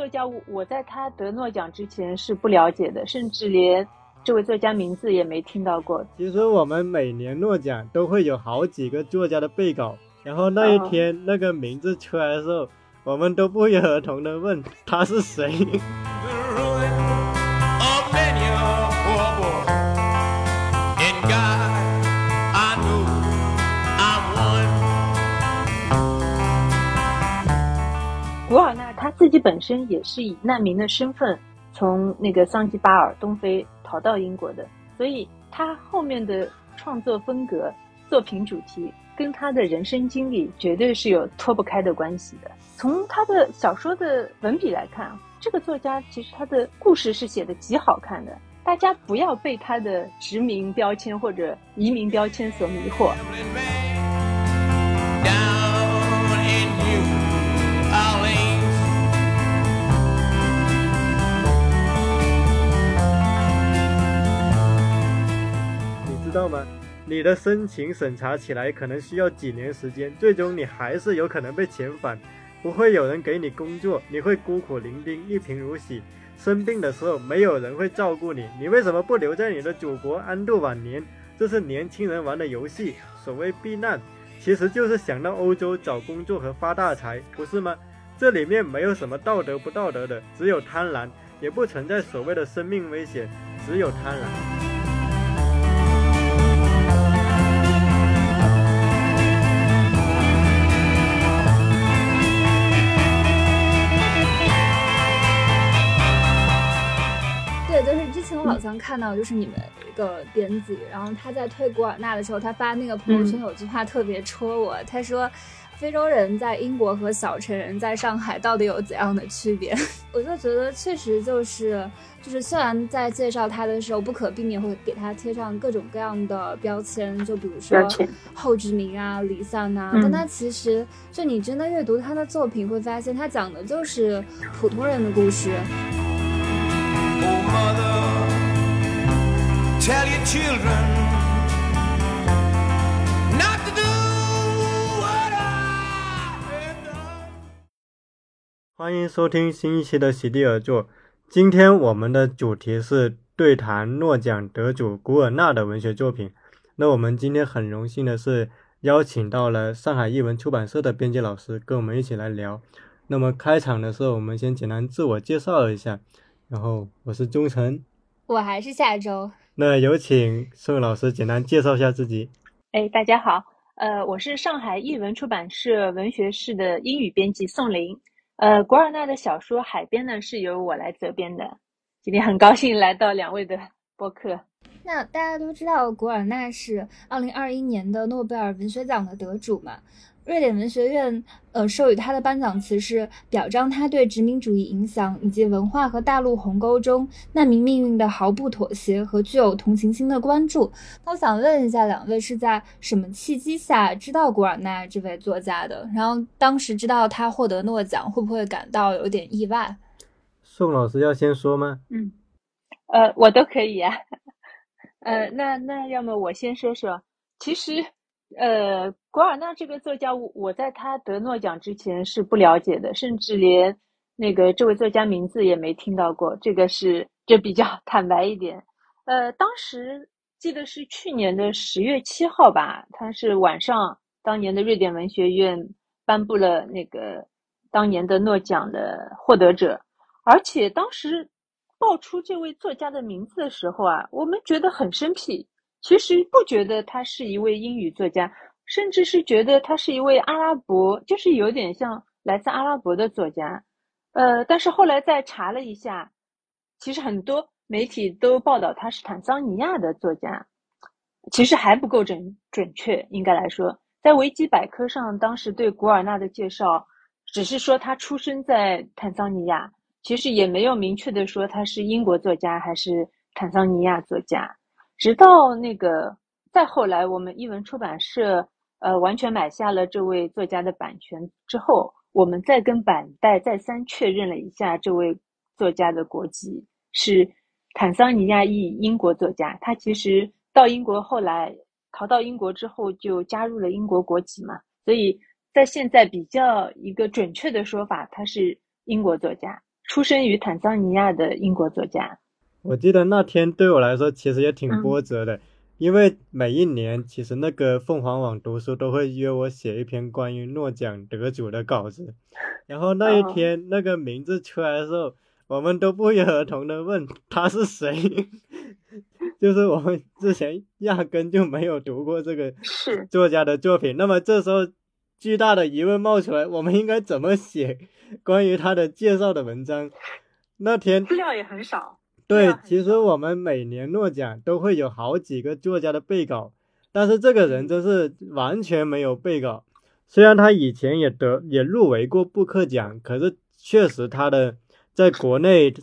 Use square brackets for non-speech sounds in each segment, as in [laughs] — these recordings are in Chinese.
作家，我在他得诺奖之前是不了解的，甚至连这位作家名字也没听到过。其实我们每年诺奖都会有好几个作家的备稿，然后那一天那个名字出来的时候，我们都不约而同的问他是谁。自己本身也是以难民的身份从那个桑吉巴尔东非逃到英国的，所以他后面的创作风格、作品主题跟他的人生经历绝对是有脱不开的关系的。从他的小说的文笔来看，这个作家其实他的故事是写的极好看的。大家不要被他的殖民标签或者移民标签所迷惑。知道吗？你的申请审查起来可能需要几年时间，最终你还是有可能被遣返，不会有人给你工作，你会孤苦伶仃，一贫如洗。生病的时候没有人会照顾你，你为什么不留在你的祖国安度晚年？这是年轻人玩的游戏。所谓避难，其实就是想到欧洲找工作和发大财，不是吗？这里面没有什么道德不道德的，只有贪婪，也不存在所谓的生命危险，只有贪婪。我好像看到，就是你们一个编辑，然后他在推古尔纳的时候，他发那个朋友圈有句话特别戳我，他说：“非洲人在英国和小城人在上海到底有怎样的区别？” [laughs] 我就觉得确实就是，就是虽然在介绍他的时候不可避免会给他贴上各种各样的标签，就比如说后殖民啊、离散啊，但他其实就你真的阅读他的作品，会发现他讲的就是普通人的故事。Tell your children not to do what I have done。欢迎收听新一期的席地而坐。今天我们的主题是对谈诺奖得主古尔纳的文学作品。那我们今天很荣幸的是邀请到了上海译文出版社的编辑老师跟我们一起来聊。那么开场的时候，我们先简单自我介绍一下。然后我是忠诚，我还是下周。那有请宋老师简单介绍一下自己。哎，大家好，呃，我是上海译文出版社文学室的英语编辑宋林。呃，古尔纳的小说《海边》呢是由我来责编的。今天很高兴来到两位的播客。那大家都知道古尔纳是二零二一年的诺贝尔文学奖的得主嘛？瑞典文学院，呃，授予他的颁奖词是表彰他对殖民主义影响以及文化和大陆鸿沟中难民命运的毫不妥协和具有同情心的关注。那我想问一下，两位是在什么契机下知道古尔纳这位作家的？然后当时知道他获得诺奖，会不会感到有点意外？宋老师要先说吗？嗯，呃，我都可以啊。[laughs] 呃，那那要么我先说说，其实。呃，古尔纳这个作家，我在他得诺奖之前是不了解的，甚至连那个这位作家名字也没听到过。这个是这比较 [laughs] 坦白一点。呃，当时记得是去年的十月七号吧，他是晚上，当年的瑞典文学院颁布了那个当年的诺奖的获得者，而且当时报出这位作家的名字的时候啊，我们觉得很生僻。其实不觉得他是一位英语作家，甚至是觉得他是一位阿拉伯，就是有点像来自阿拉伯的作家。呃，但是后来再查了一下，其实很多媒体都报道他是坦桑尼亚的作家，其实还不够准准确。应该来说，在维基百科上，当时对古尔纳的介绍只是说他出生在坦桑尼亚，其实也没有明确的说他是英国作家还是坦桑尼亚作家。直到那个再后来，我们译文出版社呃完全买下了这位作家的版权之后，我们再跟版代再三确认了一下，这位作家的国籍是坦桑尼亚裔英国作家。他其实到英国后来逃到英国之后，就加入了英国国籍嘛，所以在现在比较一个准确的说法，他是英国作家。出生于坦桑尼亚的英国作家。我记得那天对我来说其实也挺波折的，因为每一年其实那个凤凰网读书都会约我写一篇关于诺奖得主的稿子，然后那一天那个名字出来的时候，我们都不约而同的问他是谁，[laughs] 就是我们之前压根就没有读过这个作家的作品，那么这时候巨大的疑问冒出来，我们应该怎么写关于他的介绍的文章？那天资料也很少。对，其实我们每年诺奖都会有好几个作家的备稿，但是这个人真是完全没有备稿。虽然他以前也得也入围过布克奖，可是确实他的在国内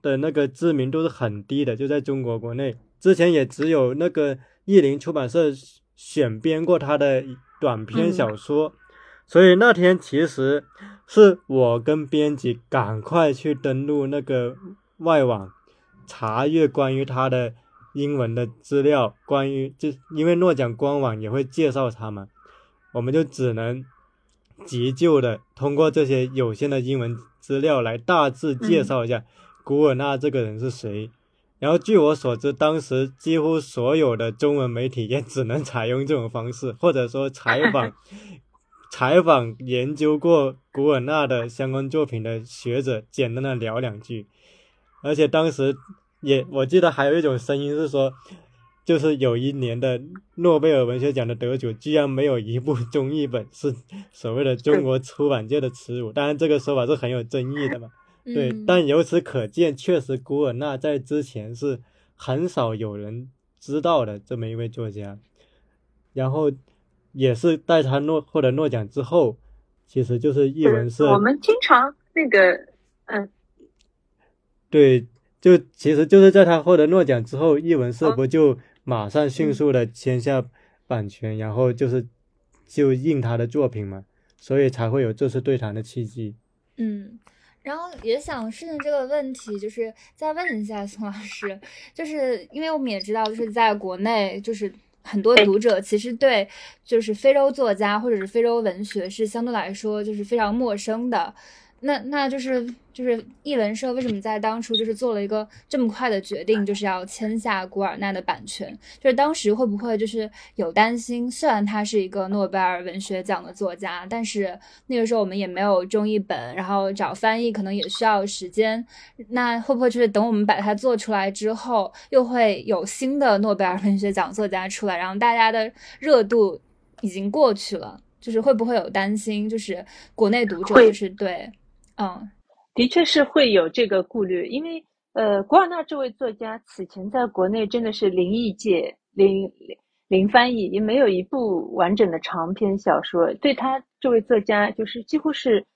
的那个知名度是很低的，就在中国国内，之前也只有那个译林出版社选编过他的短篇小说。所以那天其实是我跟编辑赶快去登录那个外网。查阅关于他的英文的资料，关于就因为诺奖官网也会介绍他嘛，我们就只能急救的通过这些有限的英文资料来大致介绍一下古尔纳这个人是谁。然后据我所知，当时几乎所有的中文媒体也只能采用这种方式，或者说采访 [laughs] 采访研究过古尔纳的相关作品的学者，简单的聊两句。而且当时也，我记得还有一种声音是说，就是有一年的诺贝尔文学奖的得主居然没有一部 [laughs] 中译本，是所谓的中国出版界的耻辱。当然，这个说法是很有争议的嘛。[laughs] 对，但由此可见，确实古尔纳在之前是很少有人知道的这么一位作家。然后也是在他诺获得诺奖之后，其实就是译文社。我们经常那个，嗯。对，就其实就是在他获得诺奖之后，译文社不就马上迅速的签下版权，然后就是就印他的作品嘛，所以才会有这次对谈的契机。嗯，然后也想顺着这个问题，就是再问一下宋老师，就是因为我们也知道，就是在国内，就是很多读者其实对就是非洲作家或者是非洲文学是相对来说就是非常陌生的。那那就是就是译文社为什么在当初就是做了一个这么快的决定，就是要签下古尔纳的版权？就是当时会不会就是有担心？虽然他是一个诺贝尔文学奖的作家，但是那个时候我们也没有中译本，然后找翻译可能也需要时间。那会不会就是等我们把它做出来之后，又会有新的诺贝尔文学奖作家出来，然后大家的热度已经过去了，就是会不会有担心？就是国内读者就是对。嗯，的确是会有这个顾虑，因为呃，古尔纳这位作家此前在国内真的是零译界、零零翻译，也没有一部完整的长篇小说。对他这位作家，就是几乎是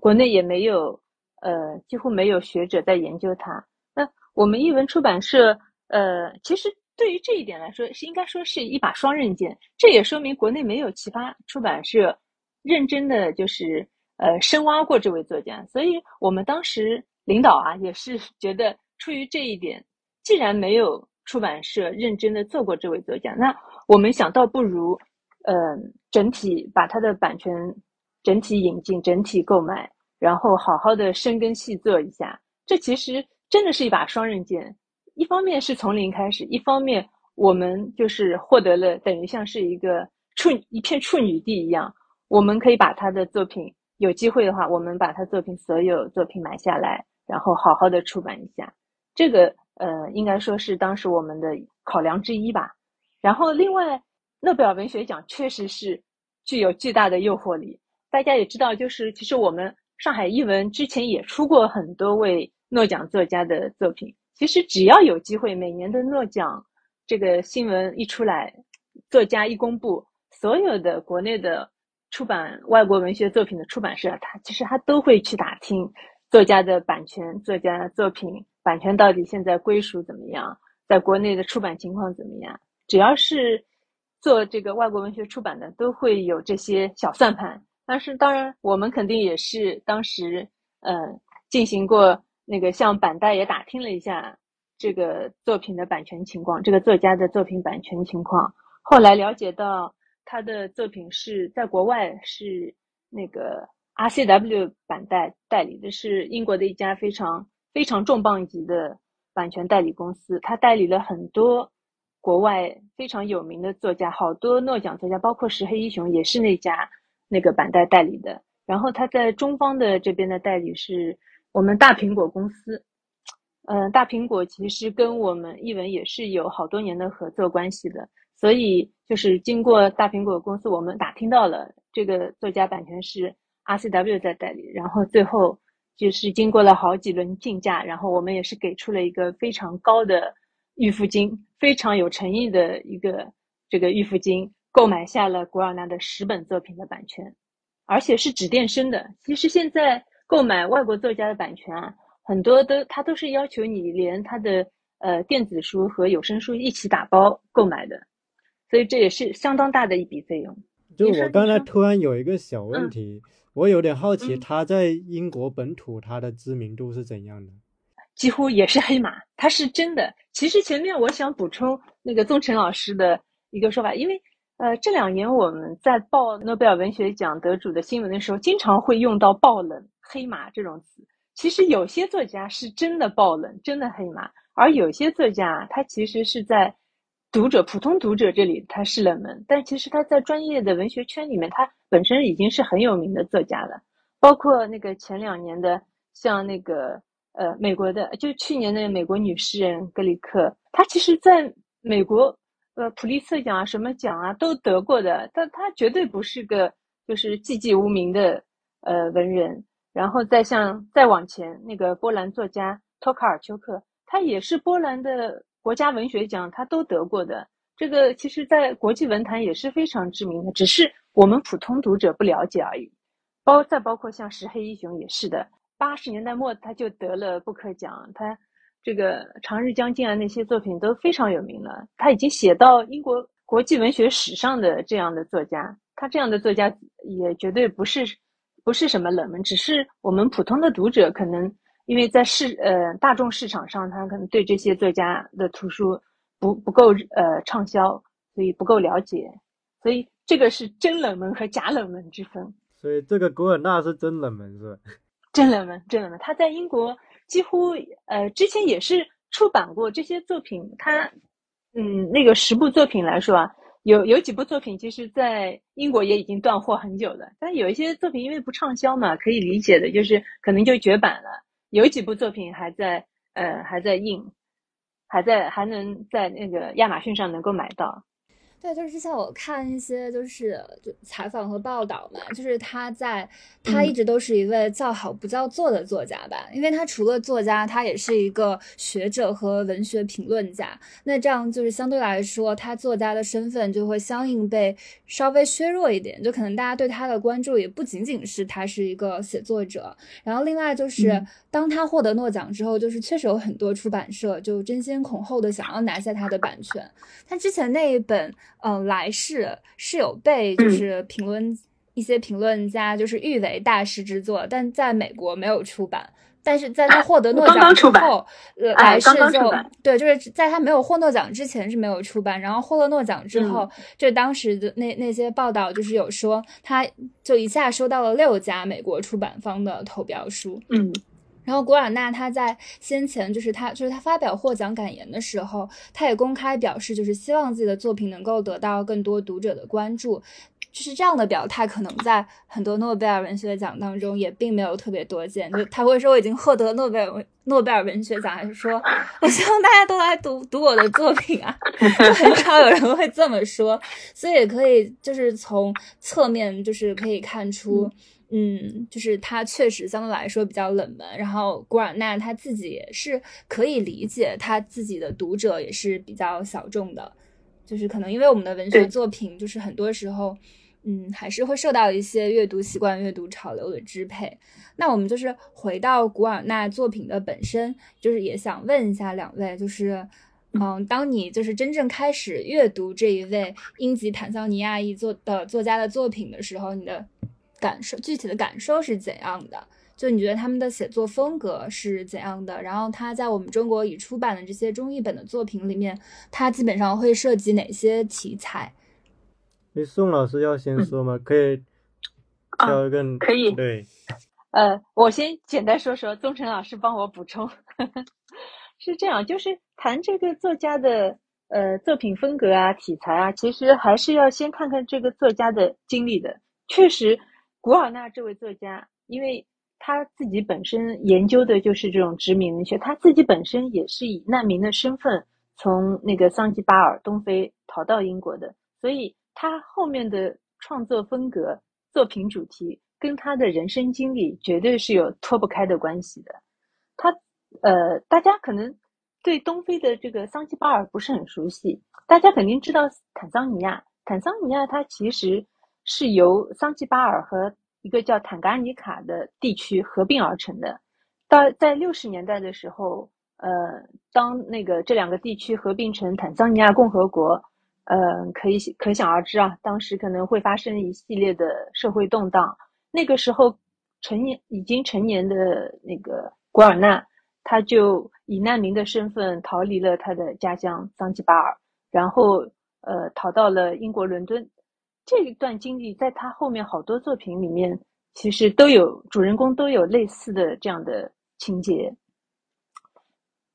国内也没有呃，几乎没有学者在研究他。那我们译文出版社呃，其实对于这一点来说，是应该说是一把双刃剑。这也说明国内没有其他出版社认真的就是。呃，深挖过这位作家，所以我们当时领导啊也是 [laughs] 觉得，出于这一点，既然没有出版社认真的做过这位作家，那我们想到不如，呃，整体把他的版权整体引进、整体购买，然后好好的深耕细作一下。这其实真的是一把双刃剑，一方面是从零开始，一方面我们就是获得了等于像是一个处一片处女地一样，我们可以把他的作品。有机会的话，我们把他作品所有作品买下来，然后好好的出版一下。这个呃，应该说是当时我们的考量之一吧。然后另外，诺贝尔文学奖确实是具有巨大的诱惑力。大家也知道，就是其实我们上海译文之前也出过很多位诺奖作家的作品。其实只要有机会，每年的诺奖这个新闻一出来，作家一公布，所有的国内的。出版外国文学作品的出版社，他其实他都会去打听作家的版权，作家作品版权到底现在归属怎么样，在国内的出版情况怎么样？只要是做这个外国文学出版的，都会有这些小算盘。但是当然，我们肯定也是当时嗯进行过那个向版代也打听了一下这个作品的版权情况，这个作家的作品版权情况，后来了解到。他的作品是在国外是那个 RCW 版代代理的是英国的一家非常非常重磅级的版权代理公司，他代理了很多国外非常有名的作家，好多诺奖作家，包括石黑一雄也是那家那个版代代理的。然后他在中方的这边的代理是我们大苹果公司。嗯，大苹果其实跟我们译文也是有好多年的合作关系的，所以就是经过大苹果公司，我们打听到了这个作家版权是 RCW 在代理，然后最后就是经过了好几轮竞价，然后我们也是给出了一个非常高的预付金，非常有诚意的一个这个预付金，购买下了古尔纳的十本作品的版权，而且是纸电声的。其实现在购买外国作家的版权啊。很多都他都是要求你连他的呃电子书和有声书一起打包购买的，所以这也是相当大的一笔费用。就我刚才突然有一个小问题，我有点好奇，他在英国本土他的知名度是怎样的？几乎也是黑马，他是真的。其实前面我想补充那个宗辰老师的一个说法，因为呃这两年我们在报诺贝尔文学奖得主的新闻的时候，经常会用到爆冷、黑马这种词。其实有些作家是真的爆冷，真的黑马，而有些作家他其实是在读者、普通读者这里他是冷门，但其实他在专业的文学圈里面，他本身已经是很有名的作家了。包括那个前两年的，像那个呃美国的，就去年的美国女诗人格里克，她其实在美国呃普利策奖啊、什么奖啊都得过的，但她绝对不是个就是寂寂无名的呃文人。然后再像再往前，那个波兰作家托卡尔丘克，他也是波兰的国家文学奖，他都得过的。这个其实，在国际文坛也是非常知名的，只是我们普通读者不了解而已。包再包括像石黑一雄也是的，八十年代末他就得了布克奖，他这个《长日将近》啊那些作品都非常有名了，他已经写到英国国际文学史上的这样的作家，他这样的作家也绝对不是。不是什么冷门，只是我们普通的读者可能因为在市呃大众市场上，他可能对这些作家的图书不不够呃畅销，所以不够了解，所以这个是真冷门和假冷门之分。所以这个古尔纳是真冷门是吧？[laughs] 真冷门，真冷门。他在英国几乎呃之前也是出版过这些作品，他嗯那个十部作品来说啊。有有几部作品，其实，在英国也已经断货很久了。但有一些作品因为不畅销嘛，可以理解的，就是可能就绝版了。有几部作品还在，呃，还在印，还在还能在那个亚马逊上能够买到。对，就是之前我看一些就是就采访和报道嘛，就是他在他一直都是一位叫好不叫座的作家吧，因为他除了作家，他也是一个学者和文学评论家。那这样就是相对来说，他作家的身份就会相应被稍微削弱一点，就可能大家对他的关注也不仅仅是他是一个写作者，然后另外就是当他获得诺奖之后，就是确实有很多出版社就争先恐后的想要拿下他的版权。他之前那一本。嗯，来世是有被就是评论一些评论家就是誉为大师之作，但在美国没有出版。但是在他获得诺奖之后，呃来世就对，就是在他没有获诺奖之前是没有出版，然后获了诺奖之后，就当时的那那些报道就是有说，他就一下收到了六家美国出版方的投标书。嗯。然后古尔纳他在先前就是他就是他发表获奖感言的时候，他也公开表示，就是希望自己的作品能够得到更多读者的关注，就是这样的表态，可能在很多诺贝尔文学奖当中也并没有特别多见。就他会说我已经获得诺贝尔诺贝尔文学奖，还是说我希望大家都来读读我的作品啊？就 [laughs] 很少有人会这么说，所以也可以就是从侧面就是可以看出。嗯，就是他确实相对来说比较冷门，然后古尔纳他自己也是可以理解，他自己的读者也是比较小众的，就是可能因为我们的文学作品，就是很多时候，嗯，还是会受到一些阅读习惯、阅读潮流的支配。那我们就是回到古尔纳作品的本身，就是也想问一下两位，就是，嗯，当你就是真正开始阅读这一位英籍坦桑尼亚裔作的作家的作品的时候，你的。感受具体的感受是怎样的？就你觉得他们的写作风格是怎样的？然后他在我们中国已出版的这些中译本的作品里面，他基本上会涉及哪些题材？你宋老师要先说吗？可以。要更可以对。呃，我先简单说说，宗成老师帮我补充。[laughs] 是这样，就是谈这个作家的呃作品风格啊、题材啊，其实还是要先看看这个作家的经历的。确实，古尔纳这位作家，因为他自己本身研究的就是这种殖民文学，他自己本身也是以难民的身份从那个桑吉巴尔东非逃到英国的，所以他后面的创作风格、作品主题。跟他的人生经历绝对是有脱不开的关系的。他，呃，大家可能对东非的这个桑吉巴尔不是很熟悉，大家肯定知道坦桑尼亚。坦桑尼亚它其实是由桑吉巴尔和一个叫坦噶尼卡的地区合并而成的。到在六十年代的时候，呃，当那个这两个地区合并成坦桑尼亚共和国，嗯，可以可想而知啊，当时可能会发生一系列的社会动荡。那个时候，成年已经成年的那个古尔纳，他就以难民的身份逃离了他的家乡桑吉巴尔，然后呃逃到了英国伦敦。这一段经历在他后面好多作品里面，其实都有主人公都有类似的这样的情节。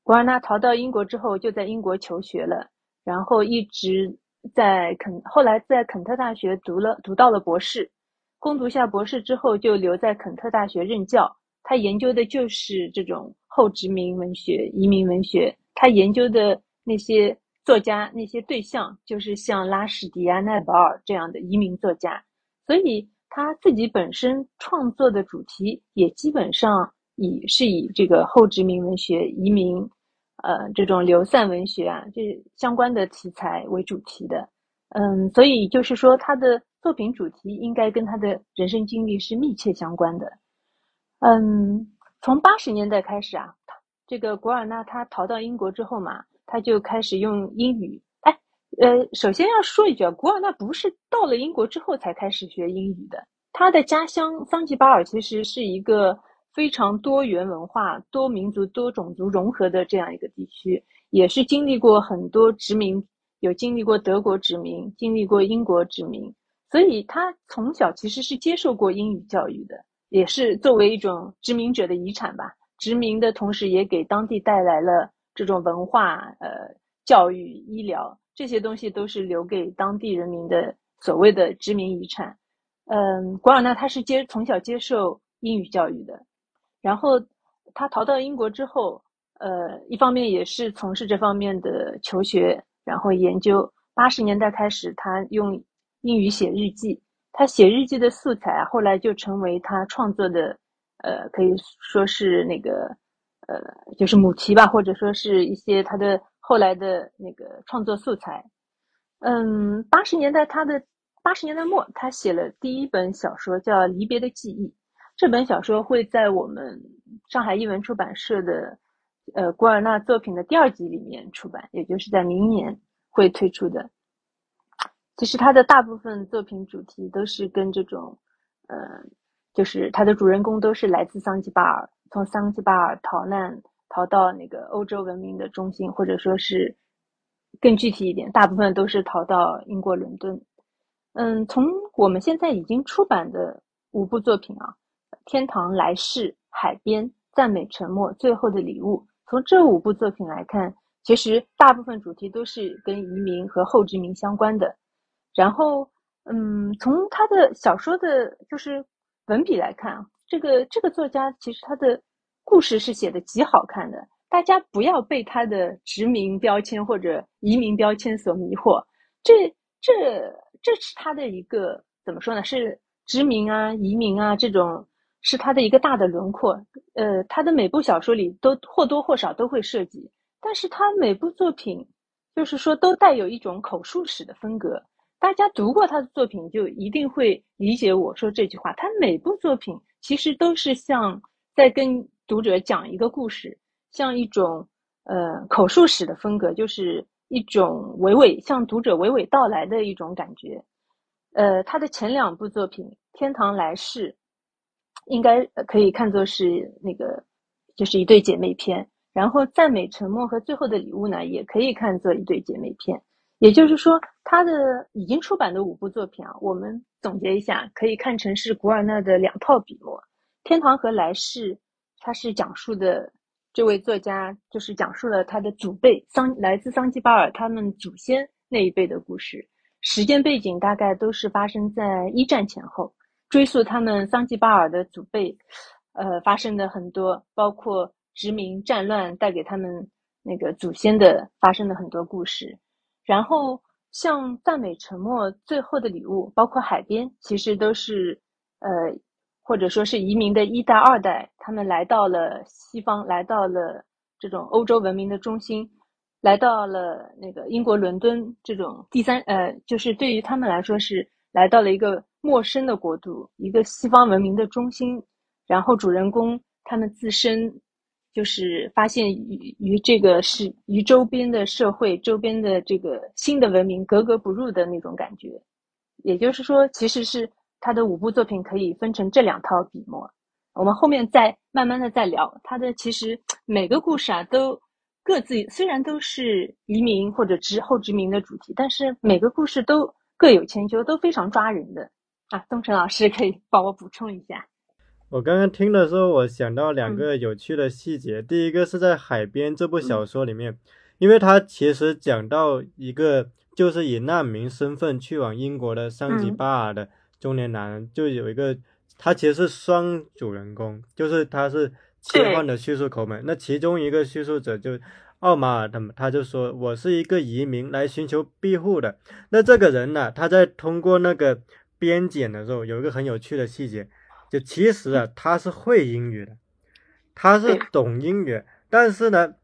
古尔纳逃到英国之后，就在英国求学了，然后一直在肯，后来在肯特大学读了读到了博士。攻读下博士之后，就留在肯特大学任教。他研究的就是这种后殖民文学、移民文学。他研究的那些作家、那些对象，就是像拉什迪亚、奈保尔这样的移民作家。所以他自己本身创作的主题也基本上以是以这个后殖民文学、移民，呃，这种流散文学啊，这相关的题材为主题的。嗯，所以就是说他的。作品主题应该跟他的人生经历是密切相关的。嗯，从八十年代开始啊，这个古尔纳他逃到英国之后嘛，他就开始用英语。哎，呃，首先要说一句啊，古尔纳不是到了英国之后才开始学英语的。他的家乡桑吉巴尔其实是一个非常多元文化、多民族、多种族融合的这样一个地区，也是经历过很多殖民，有经历过德国殖民，经历过英国殖民。所以他从小其实是接受过英语教育的，也是作为一种殖民者的遗产吧。殖民的同时，也给当地带来了这种文化、呃教育、医疗这些东西，都是留给当地人民的所谓的殖民遗产。嗯，古尔纳他是接从小接受英语教育的，然后他逃到英国之后，呃，一方面也是从事这方面的求学，然后研究。八十年代开始，他用。英语写日记，他写日记的素材，后来就成为他创作的，呃，可以说是那个，呃，就是母题吧，或者说是一些他的后来的那个创作素材。嗯，八十年代他的八十年代末，他写了第一本小说叫《离别的记忆》，这本小说会在我们上海译文出版社的，呃，古尔纳作品的第二集里面出版，也就是在明年会推出的。其实他的大部分作品主题都是跟这种，呃，就是他的主人公都是来自桑吉巴尔，从桑吉巴尔逃难逃到那个欧洲文明的中心，或者说是更具体一点，大部分都是逃到英国伦敦。嗯，从我们现在已经出版的五部作品啊，《天堂来世》《海边》《赞美沉默》《最后的礼物》，从这五部作品来看，其实大部分主题都是跟移民和后殖民相关的。然后，嗯，从他的小说的，就是文笔来看，这个这个作家其实他的故事是写的极好看的。大家不要被他的殖民标签或者移民标签所迷惑，这这这是他的一个怎么说呢？是殖民啊、移民啊这种，是他的一个大的轮廓。呃，他的每部小说里都或多或少都会涉及，但是他每部作品，就是说都带有一种口述史的风格。大家读过他的作品，就一定会理解我说这句话。他每部作品其实都是像在跟读者讲一个故事，像一种呃口述史的风格，就是一种娓娓向读者娓娓道来的一种感觉。呃，他的前两部作品《天堂来世》应该可以看作是那个就是一对姐妹篇，然后《赞美沉默》和《最后的礼物》呢，也可以看作一对姐妹篇。也就是说，他的已经出版的五部作品啊，我们总结一下，可以看成是古尔纳的两套笔墨，《天堂和来世》，它是讲述的这位作家就是讲述了他的祖辈桑来自桑吉巴尔他们祖先那一辈的故事，时间背景大概都是发生在一战前后，追溯他们桑吉巴尔的祖辈，呃，发生的很多，包括殖民战乱带给他们那个祖先的发生的很多故事。然后像赞美沉默、最后的礼物，包括海边，其实都是呃，或者说是移民的一代、二代，他们来到了西方，来到了这种欧洲文明的中心，来到了那个英国伦敦这种第三呃，就是对于他们来说是来到了一个陌生的国度，一个西方文明的中心。然后主人公他们自身。就是发现与与这个是与周边的社会、周边的这个新的文明格格不入的那种感觉，也就是说，其实是他的五部作品可以分成这两套笔墨。我们后面再慢慢的再聊他的。其实每个故事啊，都各自虽然都是移民或者殖后殖民的主题，但是每个故事都各有千秋，都非常抓人的啊。东城老师可以帮我补充一下。我刚刚听的时候，我想到两个有趣的细节。第一个是在《海边》这部小说里面，因为它其实讲到一个就是以难民身份去往英国的桑吉巴尔的中年男人，就有一个他其实是双主人公，就是他是切换的叙述口吻。那其中一个叙述者就奥马尔他们，他就说我是一个移民来寻求庇护的。那这个人呢，他在通过那个边检的时候，有一个很有趣的细节。就其实啊，他是会英语的，他是懂英语，但是呢，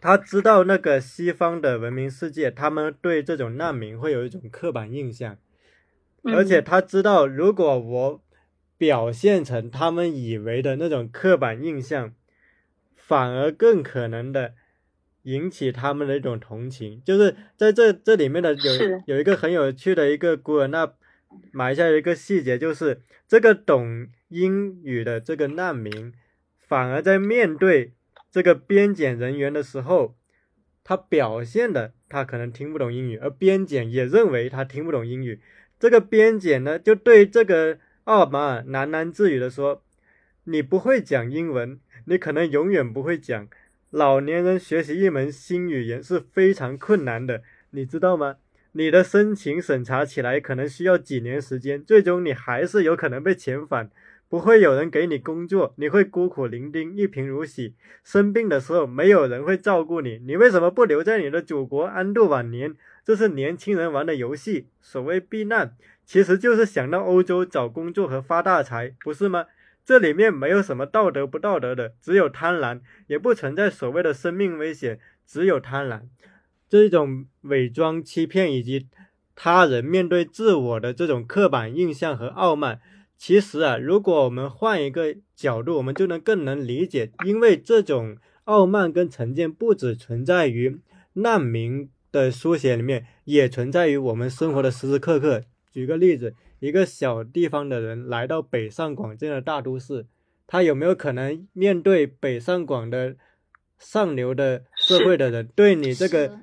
他知道那个西方的文明世界，他们对这种难民会有一种刻板印象，而且他知道，如果我表现成他们以为的那种刻板印象，反而更可能的引起他们的一种同情。就是在这这里面的有有一个很有趣的一个古尔纳。埋下一个细节，就是这个懂英语的这个难民，反而在面对这个边检人员的时候，他表现的他可能听不懂英语，而边检也认为他听不懂英语。这个边检呢，就对这个奥马尔喃喃自语的说：“你不会讲英文，你可能永远不会讲。老年人学习一门新语言是非常困难的，你知道吗？”你的申请审查起来可能需要几年时间，最终你还是有可能被遣返，不会有人给你工作，你会孤苦伶仃，一贫如洗。生病的时候没有人会照顾你，你为什么不留在你的祖国安度晚年？这是年轻人玩的游戏。所谓避难，其实就是想到欧洲找工作和发大财，不是吗？这里面没有什么道德不道德的，只有贪婪，也不存在所谓的生命危险，只有贪婪。这种伪装、欺骗以及他人面对自我的这种刻板印象和傲慢，其实啊，如果我们换一个角度，我们就能更能理解。因为这种傲慢跟成见不只存在于难民的书写里面，也存在于我们生活的时时刻刻。举个例子，一个小地方的人来到北上广这样的大都市，他有没有可能面对北上广的上流的社会的人对你这个？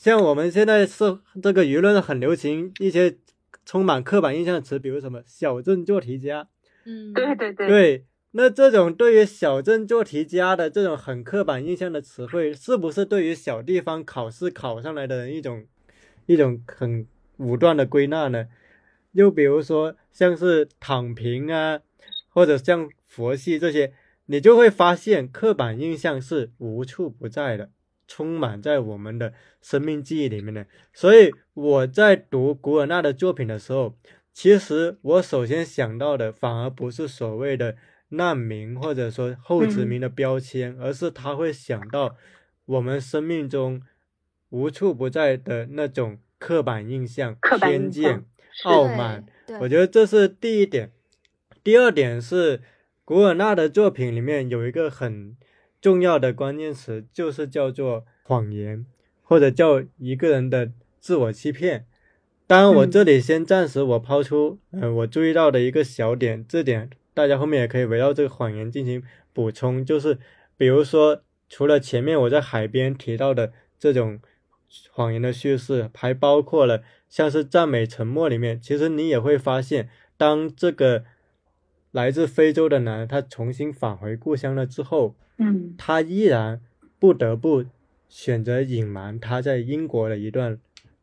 像我们现在是这个舆论很流行一些充满刻板印象的词，比如什么小镇做题家，嗯，对对对，对，那这种对于小镇做题家的这种很刻板印象的词汇，是不是对于小地方考试考上来的人一种一种很武断的归纳呢？又比如说像是躺平啊，或者像佛系这些，你就会发现刻板印象是无处不在的。充满在我们的生命记忆里面的，所以我在读古尔纳的作品的时候，其实我首先想到的反而不是所谓的难民或者说后殖民的标签，而是他会想到我们生命中无处不在的那种刻板印象、偏见、傲慢。我觉得这是第一点。第二点是古尔纳的作品里面有一个很。重要的关键词就是叫做谎言，或者叫一个人的自我欺骗。当然，我这里先暂时我抛出，嗯，我注意到的一个小点，这点大家后面也可以围绕这个谎言进行补充。就是比如说，除了前面我在海边提到的这种谎言的叙事，还包括了像是赞美沉默里面，其实你也会发现，当这个来自非洲的男人他重新返回故乡了之后，嗯，他依然不得不选择隐瞒他在英国的一段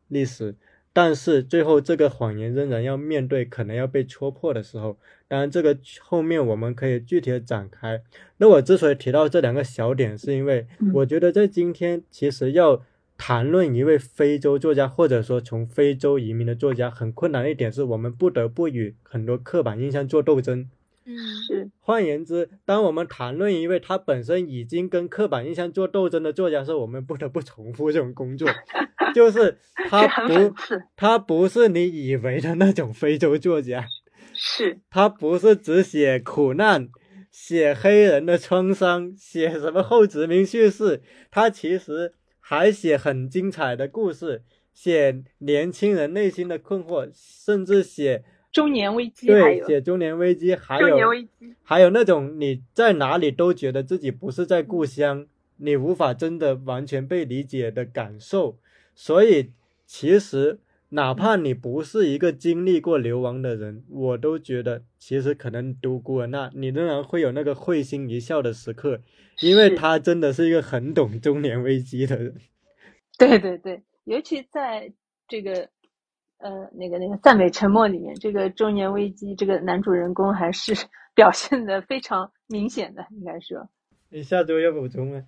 历史，但是最后这个谎言仍然要面对可能要被戳破的时候，当然这个后面我们可以具体的展开。那我之所以提到这两个小点，是因为我觉得在今天其实要谈论一位非洲作家，或者说从非洲移民的作家，很困难的一点是我们不得不与很多刻板印象做斗争。嗯，是。换言之，当我们谈论一位他本身已经跟刻板印象做斗争的作家时，我们不得不重复这种工作，[laughs] 就是 [laughs] 他不，他不是你以为的那种非洲作家，是。[laughs] 他不是只写苦难、写黑人的创伤、写什么后殖民叙事，他其实还写很精彩的故事，写年轻人内心的困惑，甚至写中年危机，对有写中年危机，还中有年危机，还有那种你在哪里都觉得自己不是在故乡，你无法真的完全被理解的感受。所以，其实哪怕你不是一个经历过流亡的人，我都觉得其实可能读古尔纳，你仍然会有那个会心一笑的时刻，因为他真的是一个很懂中年危机的人。对对对，尤其在这个呃那个那个赞美沉默里面，这个中年危机，这个男主人公还是表现的非常明显的，应该说，你下周要补充吗？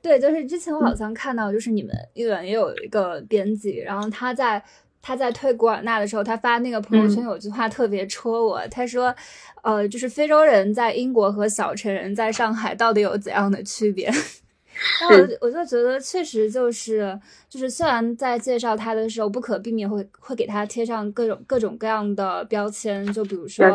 对，就是之前我好像看到，就是你们译文也有一个编辑，然后他在他在推古尔纳的时候，他发那个朋友圈有句话特别戳我，他说，呃，就是非洲人在英国和小城人在上海到底有怎样的区别？然后我就我就觉得确实就是就是虽然在介绍他的时候不可避免会会给他贴上各种各种各样的标签，就比如说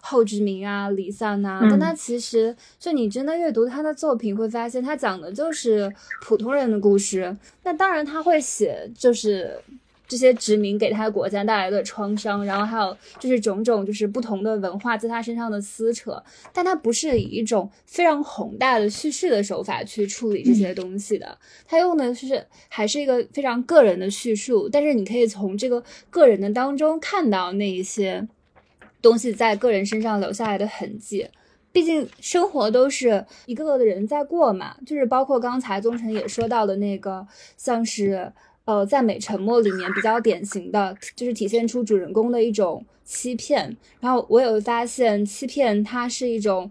后殖民啊、离散啊，嗯但他其实就你真的阅读他的作品，会发现他讲的就是普通人的故事。那当然他会写就是。这些殖民给他的国家带来的创伤，然后还有就是种种就是不同的文化在他身上的撕扯，但他不是以一种非常宏大的叙事的手法去处理这些东西的，他用的是还是一个非常个人的叙述，但是你可以从这个个人的当中看到那一些东西在个人身上留下来的痕迹。毕竟生活都是一个个的人在过嘛，就是包括刚才宗臣也说到的那个，像是呃在美沉默里面比较典型的，就是体现出主人公的一种欺骗。然后我也会发现，欺骗它是一种。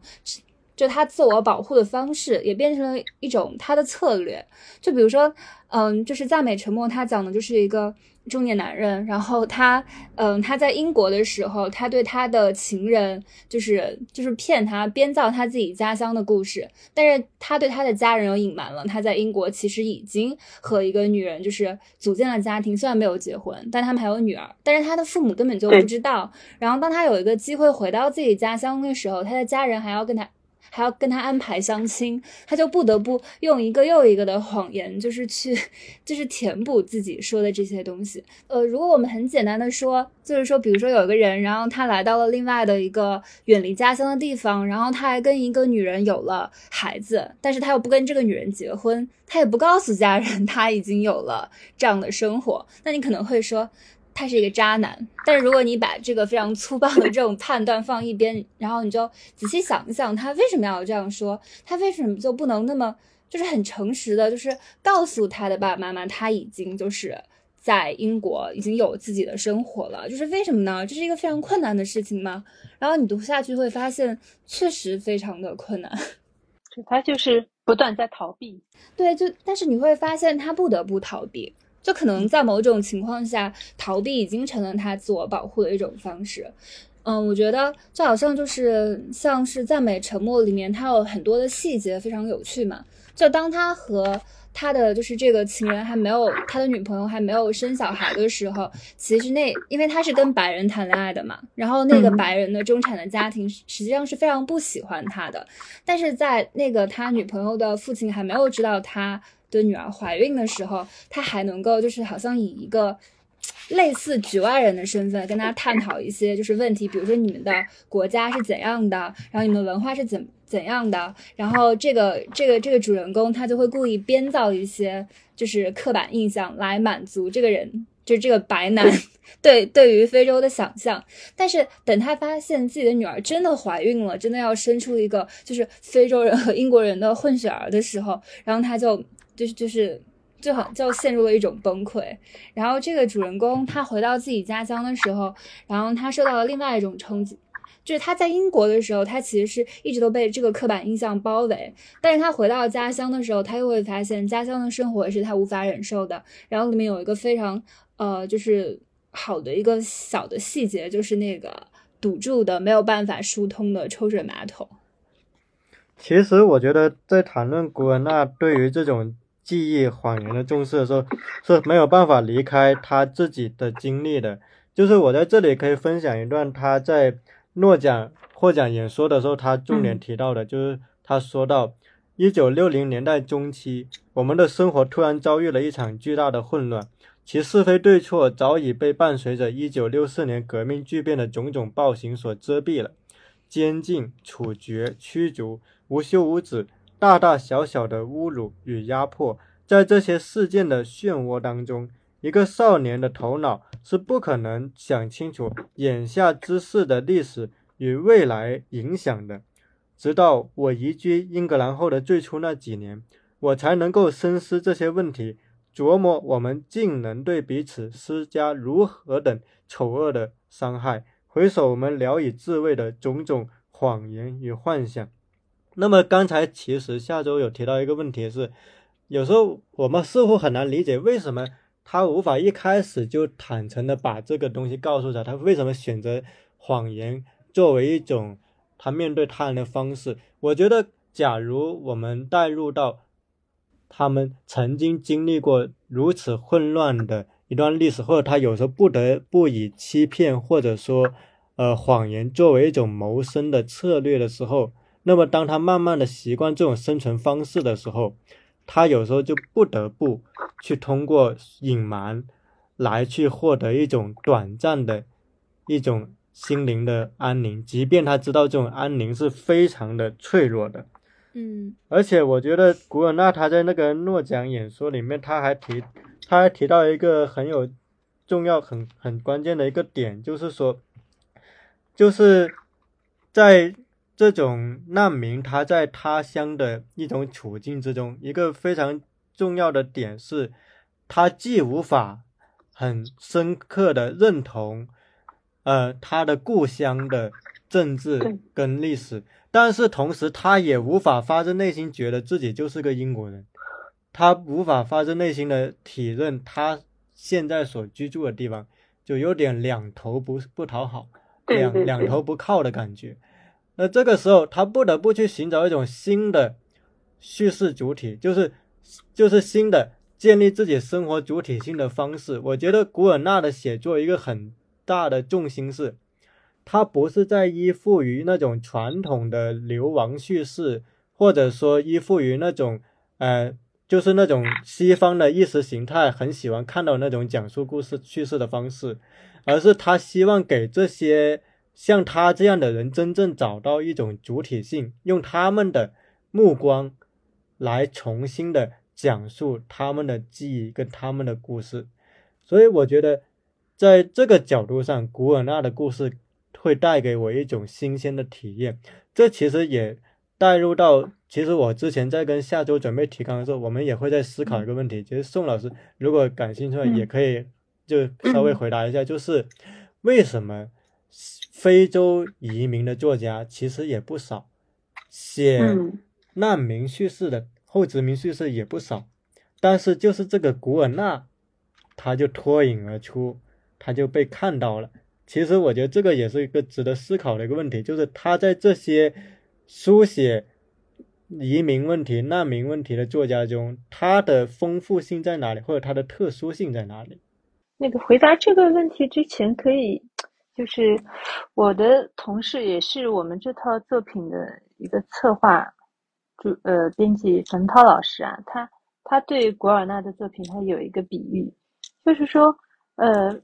就他自我保护的方式，也变成了一种他的策略。就比如说，嗯，就是赞美沉默，他讲的就是一个中年男人，然后他，嗯，他在英国的时候，他对他的情人就是就是骗他，编造他自己家乡的故事，但是他对他的家人有隐瞒了，他在英国其实已经和一个女人就是组建了家庭，虽然没有结婚，但他们还有女儿，但是他的父母根本就不知道。然后当他有一个机会回到自己家乡的时候，他的家人还要跟他。还要跟他安排相亲，他就不得不用一个又一个的谎言，就是去，就是填补自己说的这些东西。呃，如果我们很简单的说，就是说，比如说有一个人，然后他来到了另外的一个远离家乡的地方，然后他还跟一个女人有了孩子，但是他又不跟这个女人结婚，他也不告诉家人 [laughs] 他已经有了这样的生活，那你可能会说。他是一个渣男，但是如果你把这个非常粗暴的这种判断放一边，然后你就仔细想一想，他为什么要这样说？他为什么就不能那么就是很诚实的，就是告诉他的爸爸妈妈，他已经就是在英国已经有自己的生活了？就是为什么呢？这是一个非常困难的事情吗？然后你读下去会发现，确实非常的困难。他就是不断在逃避。对，就但是你会发现他不得不逃避。就可能在某种情况下，逃避已经成了他自我保护的一种方式。嗯，我觉得就好像就是像是赞美沉默里面，它有很多的细节非常有趣嘛。就当他和他的就是这个情人还没有他的女朋友还没有生小孩的时候，其实那因为他是跟白人谈恋爱的嘛，然后那个白人的中产的家庭实际上是非常不喜欢他的，但是在那个他女朋友的父亲还没有知道他。的女儿怀孕的时候，他还能够就是好像以一个类似局外人的身份跟他探讨一些就是问题，比如说你们的国家是怎样的，然后你们文化是怎怎样的，然后这个这个这个主人公他就会故意编造一些就是刻板印象来满足这个人，就是这个白男 [laughs] 对对于非洲的想象。但是等他发现自己的女儿真的怀孕了，真的要生出一个就是非洲人和英国人的混血儿的时候，然后他就就是就是。就很就陷入了一种崩溃，然后这个主人公他回到自己家乡的时候，然后他受到了另外一种冲击，就是他在英国的时候，他其实是一直都被这个刻板印象包围，但是他回到家乡的时候，他又会发现家乡的生活是他无法忍受的。然后里面有一个非常呃，就是好的一个小的细节，就是那个堵住的没有办法疏通的抽水马桶。其实我觉得在谈论古尔纳对于这种。记忆谎言的重视的时候是没有办法离开他自己的经历的。就是我在这里可以分享一段他在诺奖获奖演说的时候，他重点提到的，就是他说到，一九六零年代中期，我们的生活突然遭遇了一场巨大的混乱，其是非对错早已被伴随着一九六四年革命巨变的种种暴行所遮蔽了，监禁、处决、驱逐，无休无止。大大小小的侮辱与压迫，在这些事件的漩涡当中，一个少年的头脑是不可能想清楚眼下之事的历史与未来影响的。直到我移居英格兰后的最初那几年，我才能够深思这些问题，琢磨我们竟能对彼此施加如何等丑恶的伤害。回首我们聊以自慰的种种谎言与幻想。那么刚才其实下周有提到一个问题是，有时候我们似乎很难理解为什么他无法一开始就坦诚的把这个东西告诉他，他为什么选择谎言作为一种他面对他人的方式？我觉得，假如我们带入到他们曾经经历过如此混乱的一段历史，或者他有时候不得不以欺骗或者说呃谎言作为一种谋生的策略的时候。那么，当他慢慢的习惯这种生存方式的时候，他有时候就不得不去通过隐瞒来去获得一种短暂的一种心灵的安宁，即便他知道这种安宁是非常的脆弱的。嗯，而且我觉得古尔纳他在那个诺奖演说里面，他还提他还提到一个很有重要、很很关键的一个点，就是说，就是在。这种难民他在他乡的一种处境之中，一个非常重要的点是，他既无法很深刻的认同，呃，他的故乡的政治跟历史，但是同时他也无法发自内心觉得自己就是个英国人，他无法发自内心的体认他现在所居住的地方，就有点两头不不讨好，两两头不靠的感觉。那这个时候，他不得不去寻找一种新的叙事主体，就是就是新的建立自己生活主体性的方式。我觉得古尔纳的写作一个很大的重心是，他不是在依附于那种传统的流亡叙事，或者说依附于那种呃，就是那种西方的意识形态很喜欢看到那种讲述故事叙事的方式，而是他希望给这些。像他这样的人，真正找到一种主体性，用他们的目光来重新的讲述他们的记忆跟他们的故事。所以，我觉得在这个角度上，古尔纳的故事会带给我一种新鲜的体验。这其实也带入到，其实我之前在跟下周准备提纲的时候，我们也会在思考一个问题。其实宋老师如果感兴趣，也可以就稍微回答一下，就是为什么？非洲移民的作家其实也不少，写难民叙事的后殖民叙事也不少，但是就是这个古尔纳，他就脱颖而出，他就被看到了。其实我觉得这个也是一个值得思考的一个问题，就是他在这些书写移民问题、难民问题的作家中，他的丰富性在哪里，或者他的特殊性在哪里？那个回答这个问题之前可以。就是我的同事，也是我们这套作品的一个策划主呃编辑冯涛老师啊，他他对古尔纳的作品，他有一个比喻，就是说呃，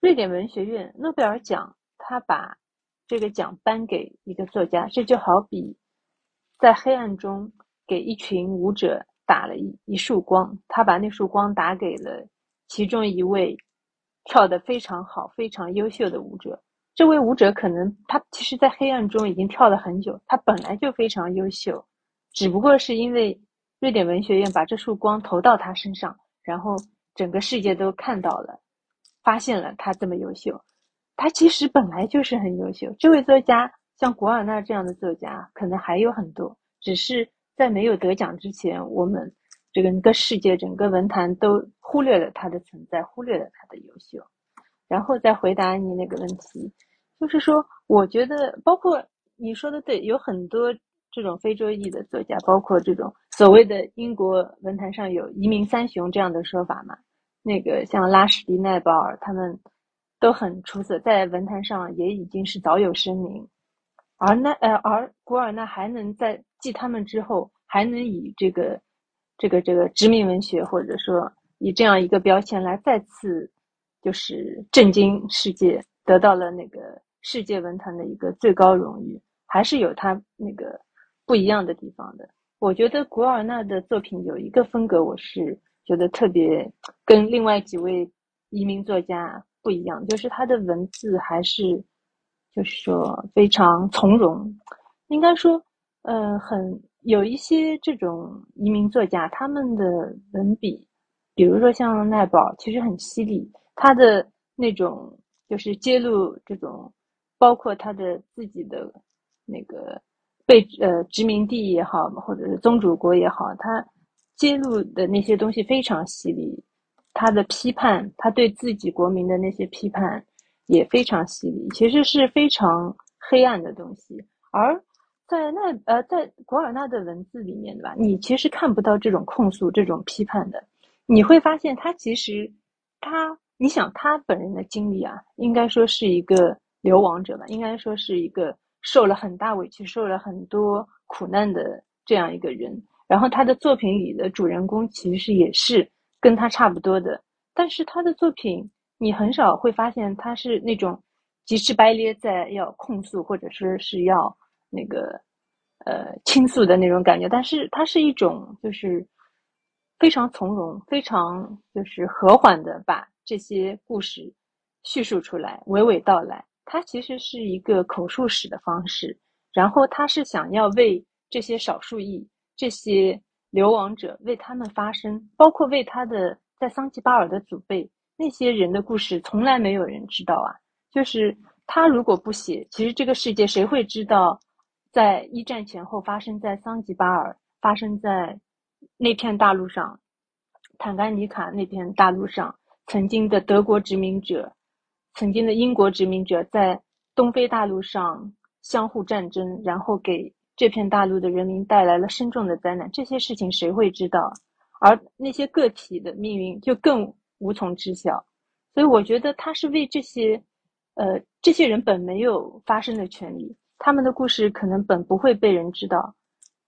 瑞典文学院诺贝尔奖，他把这个奖颁给一个作家，这就好比在黑暗中给一群舞者打了一一束光，他把那束光打给了其中一位跳得非常好、非常优秀的舞者。这位舞者可能他其实，在黑暗中已经跳了很久，他本来就非常优秀，只不过是因为瑞典文学院把这束光投到他身上，然后整个世界都看到了，发现了他这么优秀。他其实本来就是很优秀。这位作家像古尔纳这样的作家，可能还有很多，只是在没有得奖之前，我们这个整个世界、整个文坛都忽略了他的存在，忽略了他的优秀。然后再回答你那个问题，就是说，我觉得包括你说的对，有很多这种非洲裔的作家，包括这种所谓的英国文坛上有移民三雄这样的说法嘛。那个像拉什迪奈保尔，他们都很出色，在文坛上也已经是早有声名。而那呃，而古尔纳还能在继他们之后，还能以这个这个这个殖民文学，或者说以这样一个标签来再次。就是震惊世界，得到了那个世界文坛的一个最高荣誉，还是有他那个不一样的地方的。我觉得古尔纳的作品有一个风格，我是觉得特别跟另外几位移民作家不一样，就是他的文字还是就是说非常从容。应该说，呃，很有一些这种移民作家，他们的文笔，比如说像奈保，其实很犀利。他的那种就是揭露这种，包括他的自己的那个被呃殖民地也好，或者是宗主国也好，他揭露的那些东西非常犀利。他的批判，他对自己国民的那些批判也非常犀利，其实是非常黑暗的东西。而在那呃，在古尔纳的文字里面，对吧？你其实看不到这种控诉、这种批判的。你会发现，他其实他。你想他本人的经历啊，应该说是一个流亡者吧，应该说是一个受了很大委屈、受了很多苦难的这样一个人。然后他的作品里的主人公其实也是跟他差不多的，但是他的作品你很少会发现他是那种急赤白咧在要控诉或者说是要那个呃倾诉的那种感觉，但是它是一种就是非常从容、非常就是和缓的把。这些故事叙述出来，娓娓道来，它其实是一个口述史的方式。然后他是想要为这些少数裔、这些流亡者为他们发声，包括为他的在桑吉巴尔的祖辈那些人的故事，从来没有人知道啊。就是他如果不写，其实这个世界谁会知道，在一战前后发生在桑吉巴尔、发生在那片大陆上，坦甘尼卡那片大陆上。曾经的德国殖民者，曾经的英国殖民者，在东非大陆上相互战争，然后给这片大陆的人民带来了深重的灾难。这些事情谁会知道？而那些个体的命运就更无从知晓。所以，我觉得他是为这些，呃，这些人本没有发生的权利，他们的故事可能本不会被人知道。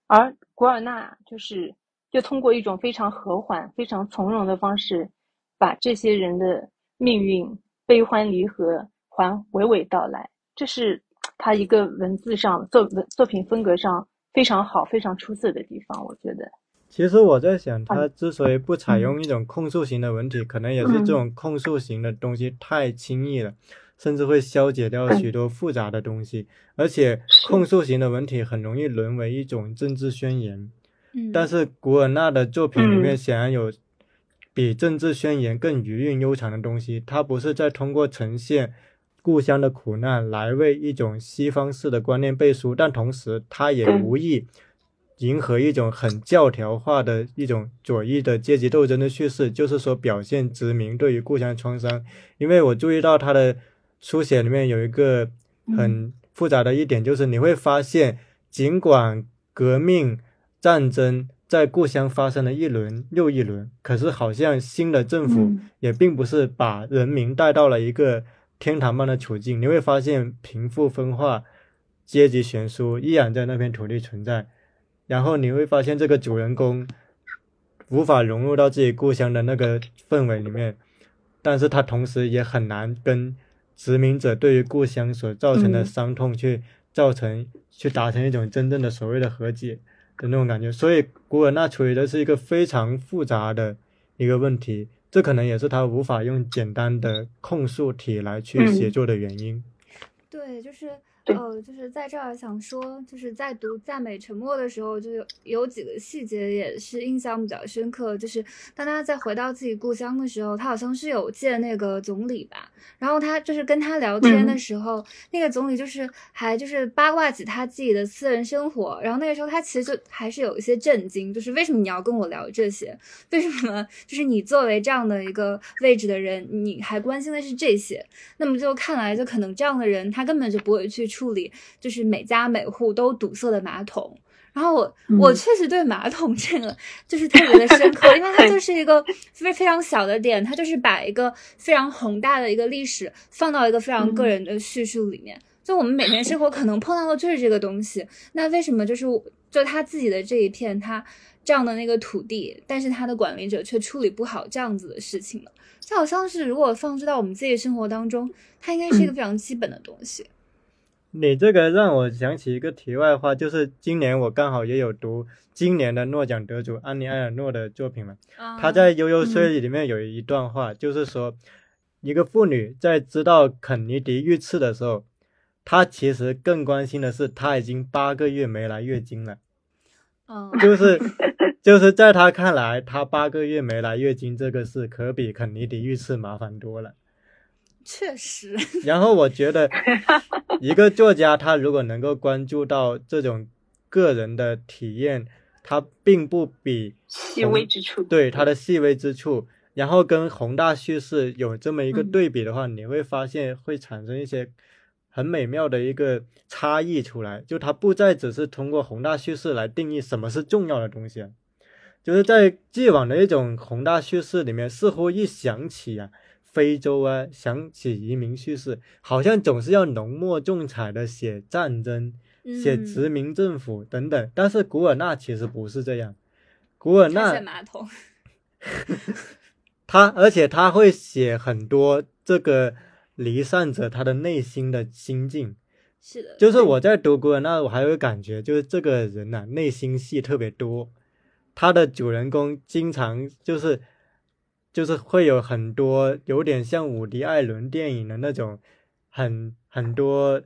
而古尔纳就是，就通过一种非常和缓、非常从容的方式。把这些人的命运悲欢离合还娓娓道来，这是他一个文字上作文作品风格上非常好、非常出色的地方。我觉得，其实我在想，他之所以不采用一种控诉型的文体，可能也是这种控诉型的东西太轻易了，甚至会消解掉许多复杂的东西。而且，控诉型的文体很容易沦为一种政治宣言。但是古尔纳的作品里面显然有。比政治宣言更余韵悠长的东西，他不是在通过呈现故乡的苦难来为一种西方式的观念背书，但同时他也无意迎合一种很教条化的一种左翼的阶级斗争的叙事，就是说表现殖民对于故乡创伤。因为我注意到他的书写里面有一个很复杂的一点，就是你会发现，尽管革命战争。在故乡发生了一轮又一轮，可是好像新的政府也并不是把人民带到了一个天堂般的处境。你会发现贫富分化、阶级悬殊依然在那片土地存在。然后你会发现这个主人公无法融入到自己故乡的那个氛围里面。但是他同时也很难跟殖民者对于故乡所造成的嗯伤痛去造成、去达成一种真正的所谓的和解的那种感觉。所以古尔纳处理的是一个非常复杂的一个问题，这可能也是他无法用简单的控诉体来去嗯写作的原因。对，就是对呃，就是在这儿想说，就是在读《赞美沉默》的时候，就有有几个细节也是印象比较深刻。就是当他在回到自己故乡的时候，他好像是有见那个总理吧，然后他就是跟他聊天的嗯时候，那个总理就是还就是八卦起他自己的私人生活，然后那个时候他其实就还是有一些震惊，就是为什么你要跟我聊这些？为什么就是你作为这样的一个位置的人，你还关心的是这些？那么就看来，就可能这样的人，他根本就不会去处理，就是每家每户都堵塞的马桶。然后我、我嗯确实对马桶这个就是特别的深刻，因为它就是一个非非常小的点，它就是把一个非常宏大的一个历史放到一个非常个嗯人的叙述里面。就我们每天生活可能碰到的就是这个东西，那为什么就是就他自己的这一片他这样的那个土地，但是他的管理者却处理不好这样子的事情呢？就好像是如果放置到我们自己生活当中，它应该是一个非常基本的东西。你这个让我想起一个题外话，就是今年我刚好也有读今年的诺奖得主安妮埃尔诺的作品嘛。啊他在《悠悠岁月》里面有一段话，就是说，一个妇女在知道肯尼迪遇刺的时候，她其实更关心的是她已经八个月没来月经了，嗯，就是就是在她看来，她八个月没来月经这个事可比肯尼迪遇刺麻烦多了。确实，[laughs] 然后我觉得，一个作家他如果能够关注到这种个人的体验，他并不比细微之处，对他的细微之处，然后跟宏大叙事有这么一个嗯。对比的话，你会发现会产生一些很美妙的一个差异出来。就它不再只是通过宏大叙事来定义什么是重要的东西啊，就是在既往的一种宏大叙事里面，似乎一想起啊非洲啊，想起移民叙事，好像总是要浓墨重彩的写战争。写嗯殖民政府等等，但是古尔纳其实不是这样，古尔纳马桶，[laughs] 他而且他会写很多这个离散者他的内心的心境，是的，就是我在读古尔纳，我还有个感觉，就是这个人呐、内心戏特别多，他的主人公经常就是就是会有很多有点像伍迪·艾伦电影的那种很很多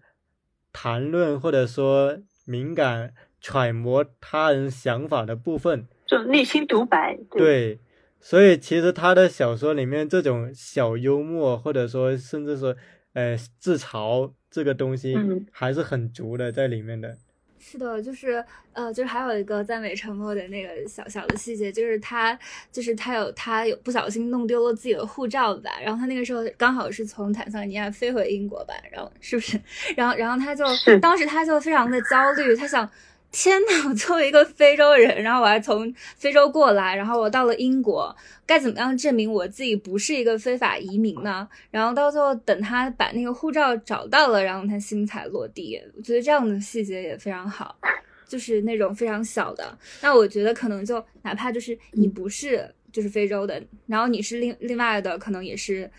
谈论或者说敏感揣摩他人想法的部分，就内心独白，对，对，所以其实他的小说里面这种小幽默，或者说甚至说呃自嘲这个东西嗯，还是很足的在里面的。是的，就是呃，就是还有一个赞美沉默的那个小小的细节，就是他就是他有他有不小心弄丢了自己的护照吧，然后他那个时候刚好是从坦桑尼亚飞回英国吧，然后是不是？[laughs] 然后然后他就当时他就非常的焦虑，他想。天呐！我作为一个非洲人，然后我还从非洲过来，然后我到了英国，该怎么样证明我自己不是一个非法移民呢？然后到最后，等他把那个护照找到了，然后他心才落地。我觉得这样的细节也非常好，就是那种非常小的。那我觉得可能就哪怕就是你不是就是非洲的，然后你是另另外的，可能也是。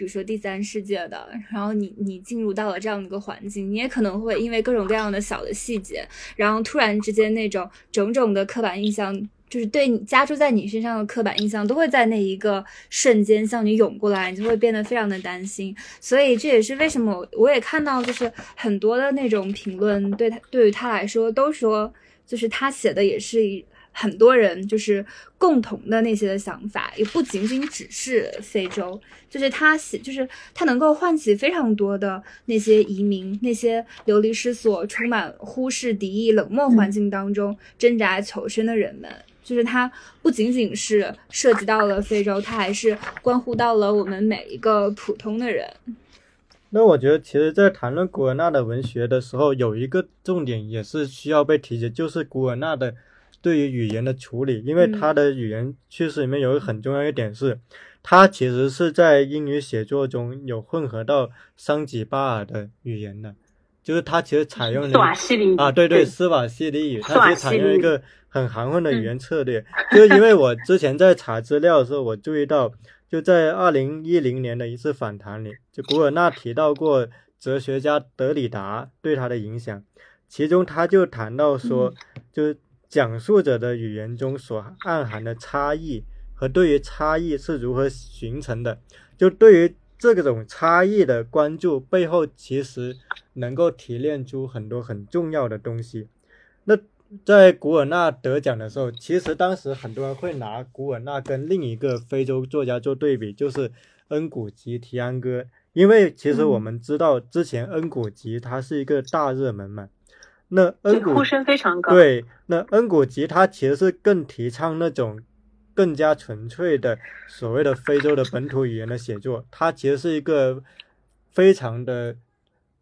比如说第三世界的，然后你你进入到了这样的一个环境，你也可能会因为各种各样的小的细节，然后突然之间那种种种的刻板印象，就是对你加注在你身上的刻板印象，都会在那一个瞬间向你涌过来，你就会变得非常的担心。所以这也是为什么我也看到，就是很多的那种评论，对他对于他来说都说，就是他写的也是一很多人就是共同的那些的想法，也不仅仅只是非洲，就是他写，就是他能够唤起非常多的那些移民、那些流离失所、充满忽视、敌意、冷漠环境当中挣扎求生的人们。就是它不仅仅是涉及到了非洲，它还是关乎到了我们每一个普通的人。那我觉得，其实，在谈论古尔纳的文学的时候，有一个重点也是需要被提及，就是古尔纳的对于语言的处理，因为他的语言叙事里面有一个很重要一点是，他其实是在英语写作中有混合到桑吉巴尔的语言的，就是他其实采用斯瓦西里啊，对对斯瓦西里语，他其实采用一个很含混的语言策略，就是因为我之前在查资料的时候，我注意到就在二零一零年的一次访谈里，就古尔纳提到过哲学家德里达对他的影响，其中他就谈到说，就讲述者的语言中所暗含的差异和对于差异是如何形成的，就对于这种差异的关注背后，其实能够提炼出很多很重要的东西。那在古尔纳得奖的时候，其实当时很多人会拿古尔纳跟另一个非洲作家做对比，就是恩古吉提安哥。因为其实我们知道，之前恩古吉他是一个大热门嘛。那恩古呼声非常高。对，那恩古吉他其实是更提倡那种更加纯粹的所谓的非洲的本土语言的写作。他其实是一个非常的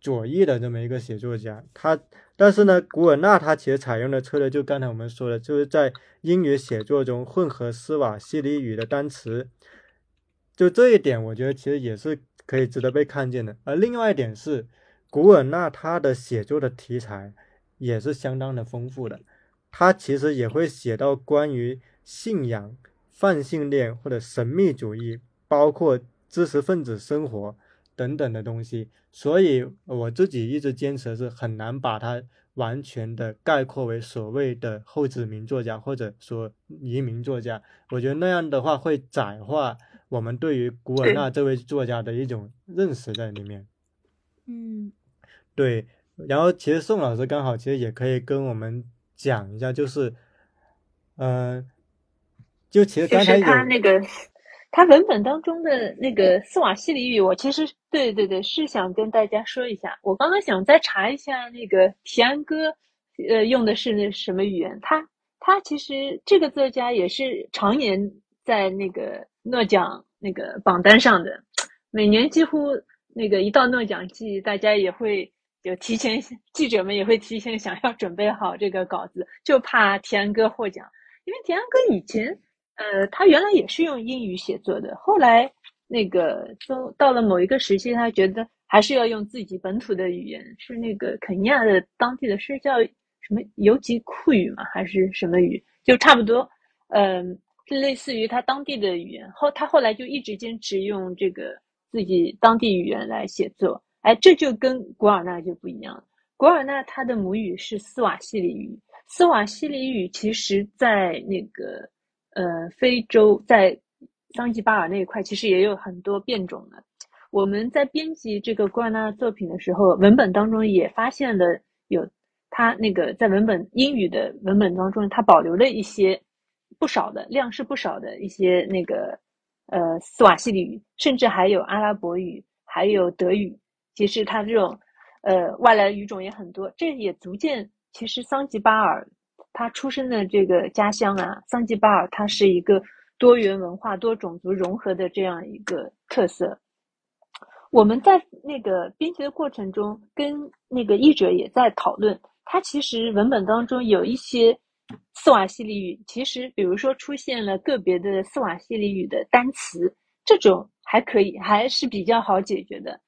左翼的这么一个写作家。他。但是呢，古尔纳他其实采用的策略，就刚才我们说的，就是在英语写作中混合斯瓦西里语的单词，就这一点，我觉得其实也是可以值得被看见的。而另外一点是，古尔纳他的写作的题材也是相当的丰富的，他其实也会写到关于信仰、泛性恋或者神秘主义，包括知识分子生活。等等的东西，所以我自己一直坚持是很难把它完全的概括为所谓的后殖民作家或者说移民作家。我觉得那样的话会窄化我们对于古尔纳这位作家的一种认识在里面。嗯，对。然后其实宋老师刚好其实也可以跟我们讲一下，就是，嗯，就其实刚才他那个。他文本当中的那个斯瓦西里语，我其实对对对是想跟大家说一下。我刚刚想再查一下那个提安哥，呃，用的是那什么语言？他他其实这个作家也是常年在那个诺奖那个榜单上的，每年几乎那个一到诺奖季，大家也会就提前，记者们也会提前想要准备好这个稿子，就怕田哥获奖，因为田哥以前。呃，他原来也是用英语写作的，后来那个都到了某一个时期，他觉得还是要用自己本土的语言，是那个肯尼亚的当地的是叫什么尤吉库语嘛，还是什么语？就差不多，嗯，类似于他当地的语言。后他后来就一直坚持用这个自己当地语言来写作，哎，这就跟古尔纳就不一样了。古尔纳他的母语是斯瓦西里语，斯瓦西里语其实在那个。呃，非洲在桑吉巴尔那一块其实也有很多变种的。我们在编辑这个古尔纳作品的时候，文本当中也发现了有他那个在文本英语的文本当中，他保留了一些不少的量是不少的一些那个呃斯瓦西里语，甚至还有阿拉伯语，还有德语。其实他这种呃外来语种也很多，这也逐渐其实桑吉巴尔。他出生的这个家乡啊，桑吉巴尔，它是一个多元文化、多种族融合的这样一个特色。我们在那个编辑的过程中，跟那个译者也在讨论，他其实文本当中有一些斯瓦西里语，其实比如说出现了个别的斯瓦西里语的单词，这种还可以，还是比较好解决的。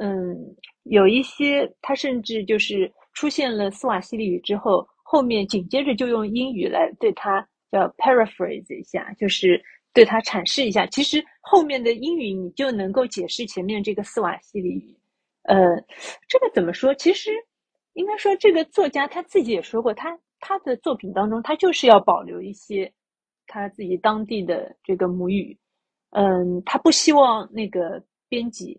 嗯，有一些他甚至就是出现了斯瓦西里语之后。后面紧接着就用英语来对它叫 paraphrase 一下，就是对它阐释一下。其实后面的英语你就能够解释前面这个斯瓦西里语。呃，这个怎么说？其实应该说，这个作家他自己也说过，他他的作品当中，他就是要保留一些他自己当地的这个母语。嗯，他不希望那个编辑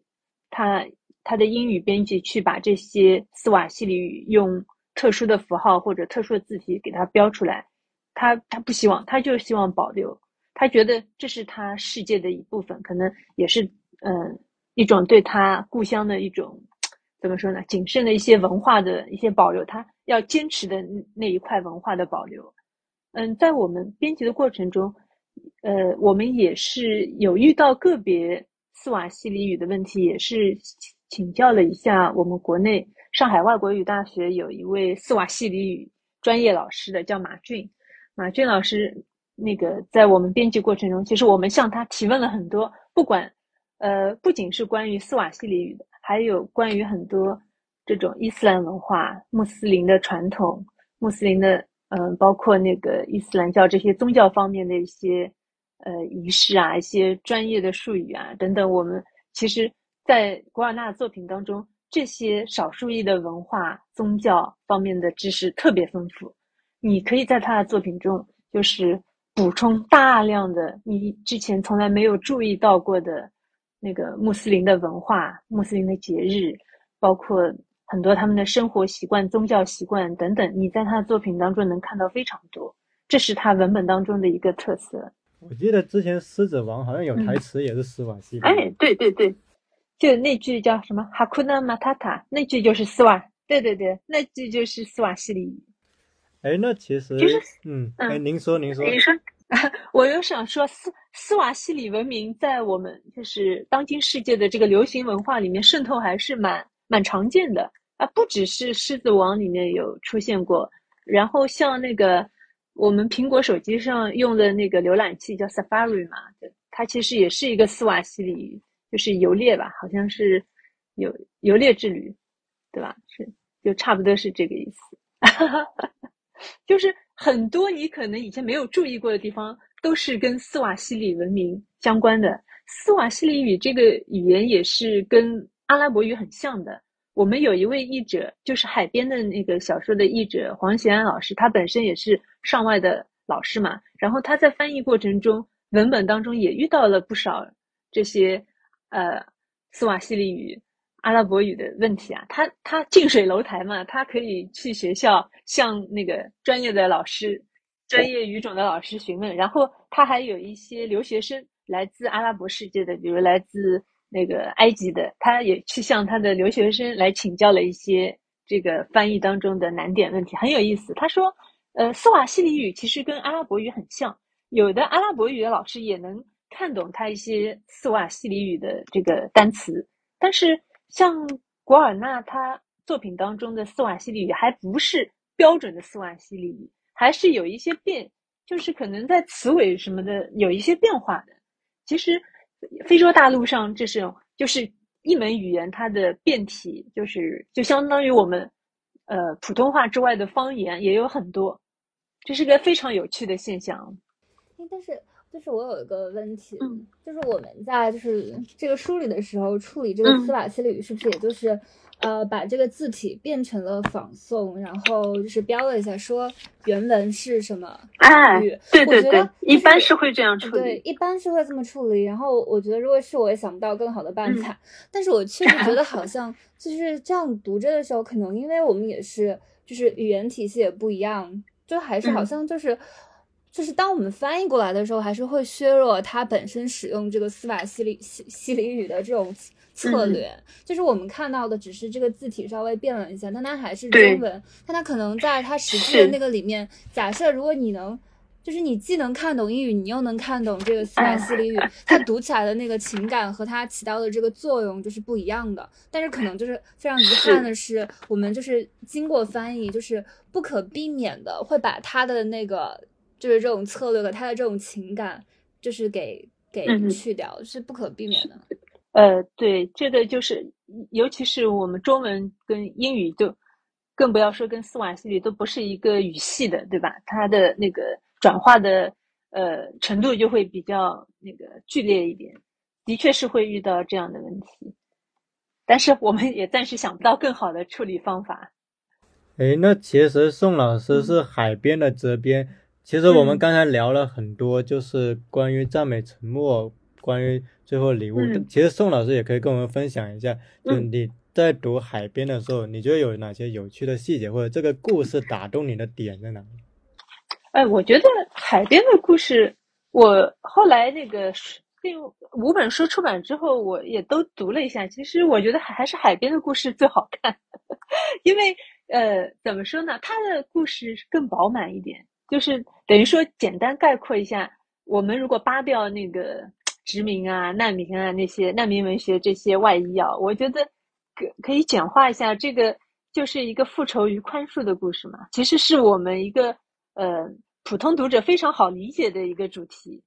他他的英语编辑去把这些斯瓦西里语用。特殊的符号或者特殊的字体给它标出来，他他不希望，他就希望保留，他觉得这是他世界的一部分，可能也是嗯一种对他故乡的一种怎么说呢？谨慎的一些文化的一些保留，他要坚持的那一块文化的保留。嗯，在我们编辑的过程中，呃，我们也是有遇到个别斯瓦西里语的问题，也是请教了一下我们国内。上海外国语大学有一位斯瓦西里语专业老师的，叫马俊。马俊老师，那个在我们编辑过程中，其实我们向他提问了很多，不管，呃，不仅是关于斯瓦西里语的，还有关于很多这种伊斯兰文化、穆斯林的传统、穆斯林的，嗯，包括那个伊斯兰教这些宗教方面的一些，呃仪式啊，一些专业的术语啊等等，我们其实，在古尔纳的作品当中，这些少数裔的文化、宗教方面的知识特别丰富。你可以在他的作品中，就是补充大量的你之前从来没有注意到过的那个穆斯林的文化、穆斯林的节日，包括很多他们的生活习惯、宗教习惯等等。你在他的作品当中能看到非常多，这是他文本当中的一个特色。我记得之前《狮子王》好像有台词也是斯瓦西里。哎，对对对，就那句叫什么“哈库纳马塔塔”，那句就是斯瓦。对对对，那句就是斯瓦西里语。哎，那其实，就是嗯，哎，您说，您说，您说，[laughs] 我又想说，斯斯瓦西里文明在我们就是当今世界的这个流行文化里面渗透还是蛮蛮常见的。啊，不只是《狮子王》里面有出现过，然后像那个我们苹果手机上用的那个浏览器叫 Safari 嘛，它其实也是一个斯瓦西里语，就是游猎吧，好像是游游猎之旅，对吧？是，就差不多是这个意思。[laughs] 就是很多你可能以前没有注意过的地方，都是跟斯瓦西里文明相关的。斯瓦西里语这个语言也是跟阿拉伯语很像的。我们有一位译者，就是海边的那个小说的译者黄贤安老师，他本身也是上外的老师嘛。然后他在翻译过程中，文本当中也遇到了不少这些呃斯瓦西里语。阿拉伯语的问题啊，他他近水楼台嘛，他可以去学校向那个专业的老师、专业语种的老师询问，然后他还有一些留学生来自阿拉伯世界的，比如来自那个埃及的，他也去向他的留学生来请教了一些这个翻译当中的难点问题，很有意思。他说，呃，斯瓦西里语其实跟阿拉伯语很像，有的阿拉伯语的老师也能看懂他一些斯瓦西里语的这个单词，但是。像古尔纳他作品当中的斯瓦西里语还不是标准的斯瓦西里语，还是有一些变，就是可能在词尾什么的有一些变化的。其实非洲大陆上这是就是一门语言，它的变体就是就相当于我们呃普通话之外的方言也有很多，这是个非常有趣的现象。但是。就是我有一个问题，就是我们在就是这个梳理的时候处理这个司瓦西里语，是不是也就是呃把这个字体变成了仿宋，然后就是标了一下说原文是什么语？对对对，一般是会这样处理，对，一般是会这么处理。然后我觉得如果是我也想不到更好的办法，但是我确实觉得好 [laughs] 像就是这样读着的时候，可能因为我们也是就是语言体系也不一样，就还是好像就是。就是当我们翻译过来的时候，还是会削弱它本身使用这个斯瓦西里西西里语的这种策略。就是我们看到的只是这个字体稍微变了一下，但它还是中文。但它可能在它实际的那个里面，假设如果你能，就是你既能看懂英语，你又能看懂这个斯瓦西里语，它读起来的那个情感和它起到的这个作用就是不一样的。但是可能就是非常遗憾的是，我们就是经过翻译，就是不可避免的会把它的那个。就是这种策略和他的这种情感，就是给给去掉，是不可避免的。[laughs] 呃，对，这个就是，尤其是我们中文跟英语都，更不要说跟斯瓦西里都不是一个语系的，对吧？它的那个转化的呃程度就会比较那个剧烈一点，的确是会遇到这样的问题。但是我们也暂时想不到更好的处理方法。哎，那其实宋老师是海边的责编。其实我们刚才聊了很多，就是关于赞美沉默，关于最后礼物。其实宋老师也可以跟我们分享一下，就你在读海边的时候，你觉得有哪些有趣的细节，或者这个故事打动你的点在哪里？哎，我觉得海边的故事，我后来那个这五本书出版之后，我也都读了一下。其实我觉得还是海边的故事最好看，因为呃，怎么说呢，它的故事更饱满一点。就是等于说，简单概括一下，我们如果扒掉那个殖民啊、难民啊那些难民文学这些外衣啊，我觉得可可以简化一下，这个就是一个复仇与宽恕的故事嘛。其实是我们一个呃普通读者非常好理解的一个主题。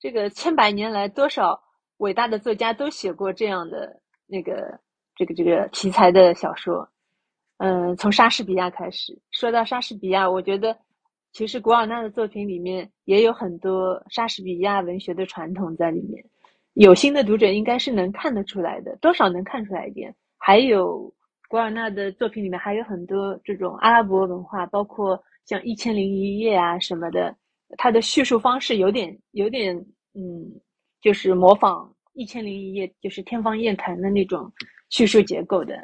这个千百年来，多少伟大的作家都写过这样的那个这个这个题材的小说。嗯，从莎士比亚开始，说到莎士比亚，我觉得。其实古尔纳的作品里面也有很多莎士比亚文学的传统在里面。有心的读者应该是能看得出来的，多少能看出来一点。还有古尔纳的作品里面还有很多这种阿拉伯文化，包括像《一千零一夜》啊什么的，它的叙述方式有点有点嗯，就是模仿《一千零一夜》，就是天方夜谭的那种叙述结构的。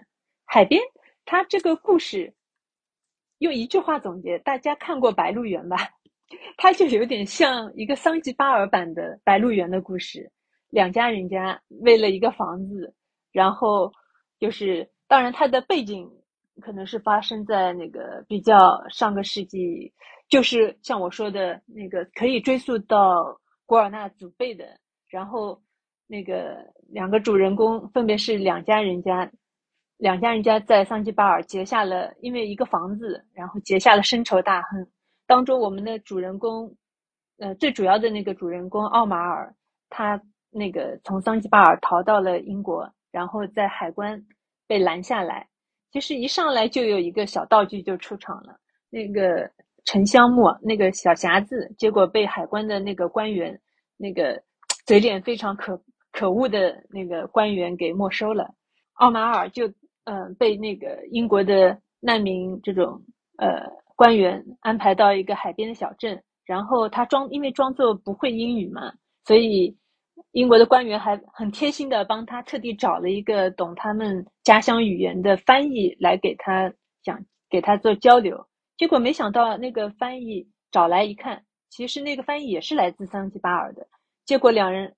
海边，它这个故事用一句话总结，大家看过《白鹿原》吧？它就有点像一个桑吉巴尔版的《白鹿原》的故事。两家人家为了一个房子，然后就是当然它的背景可能是发生在那个比较上个世纪，就是像我说的那个可以追溯到古尔纳祖辈的。然后那个两个主人公分别是两家人家，两家人家在桑吉巴尔结下了因为一个房子，然后结下了深仇大恨。当中我们的主人公，呃，最主要的那个主人公奥马尔，他。那个从桑吉巴尔逃到了英国，然后在海关被拦下来。其实一上来就有一个小道具就出场了，那个沉香木那个小匣子，结果被海关的那个官员，那个嘴脸非常可可恶的那个官员给没收了。奥马尔就嗯被那个英国的难民这种呃官员安排到一个海边的小镇，然后他装因为装作不会英语嘛，所以。英国的官员还很贴心的帮他特地找了一个懂他们家乡语言的翻译来给他讲，给他做交流。结果没想到那个翻译找来一看，其实那个翻译也是来自桑吉巴尔的。结果两人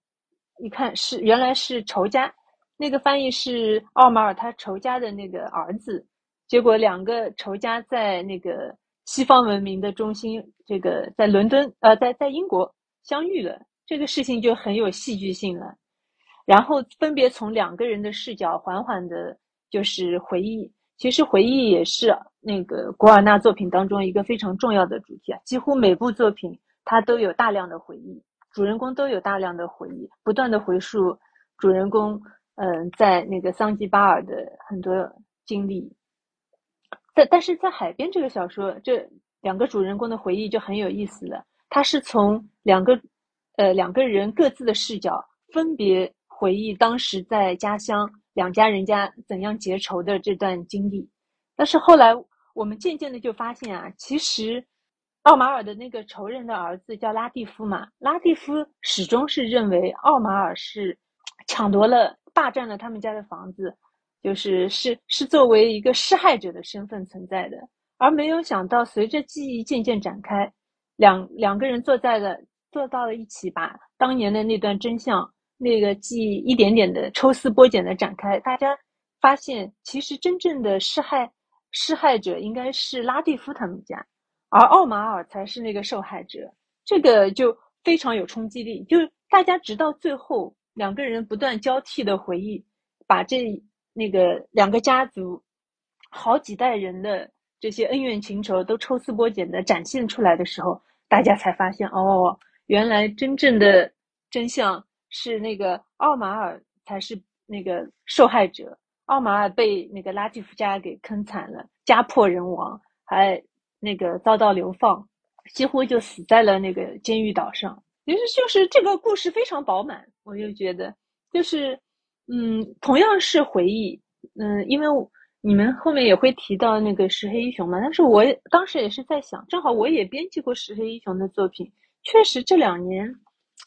一看是原来是仇家，那个翻译是奥马尔他仇家的那个儿子。结果两个仇家在那个西方文明的中心，这个在伦敦呃在在英国相遇了。这个事情就很有戏剧性了，然后分别从两个人的视角缓缓的，就是回忆。其实回忆也是那个古尔纳作品当中一个非常重要的主题啊。几乎每部作品它都有大量的回忆，主人公都有大量的回忆，不断的回溯主人公嗯在那个桑吉巴尔的很多经历。但但是在海边这个小说，这两个主人公的回忆就很有意思了，他是从两个。呃，两个人各自的视角，分别回忆当时在家乡两家人家怎样结仇的这段经历。但是后来我们渐渐的就发现啊，其实奥马尔的那个仇人的儿子叫拉蒂夫嘛，拉蒂夫始终是认为奥马尔是抢夺了、霸占了他们家的房子，就是是是作为一个施害者的身份存在的，而没有想到随着记忆渐渐展开，两两个人坐在了。坐到了一起，把当年的那段真相、那个记忆一点点的抽丝剥茧的展开。大家发现，其实真正的施害施害者应该是拉蒂夫他们家，而奥马尔才是那个受害者。这个就非常有冲击力。就大家直到最后，两个人不断交替的回忆，把这那个两个家族好几代人的这些恩怨情仇都抽丝剥茧的展现出来的时候，大家才发现，哦。原来真正的真相是那个奥马尔才是那个受害者，奥马尔被那个拉蒂夫家给坑惨了，家破人亡，还那个遭到流放，几乎就死在了那个监狱岛上。其实就是这个故事非常饱满，我就觉得就是嗯，同样是回忆，嗯，因为你们后面也会提到那个石黑一雄嘛，但是我当时也是在想，正好我也编辑过石黑一雄的作品。确实，这两年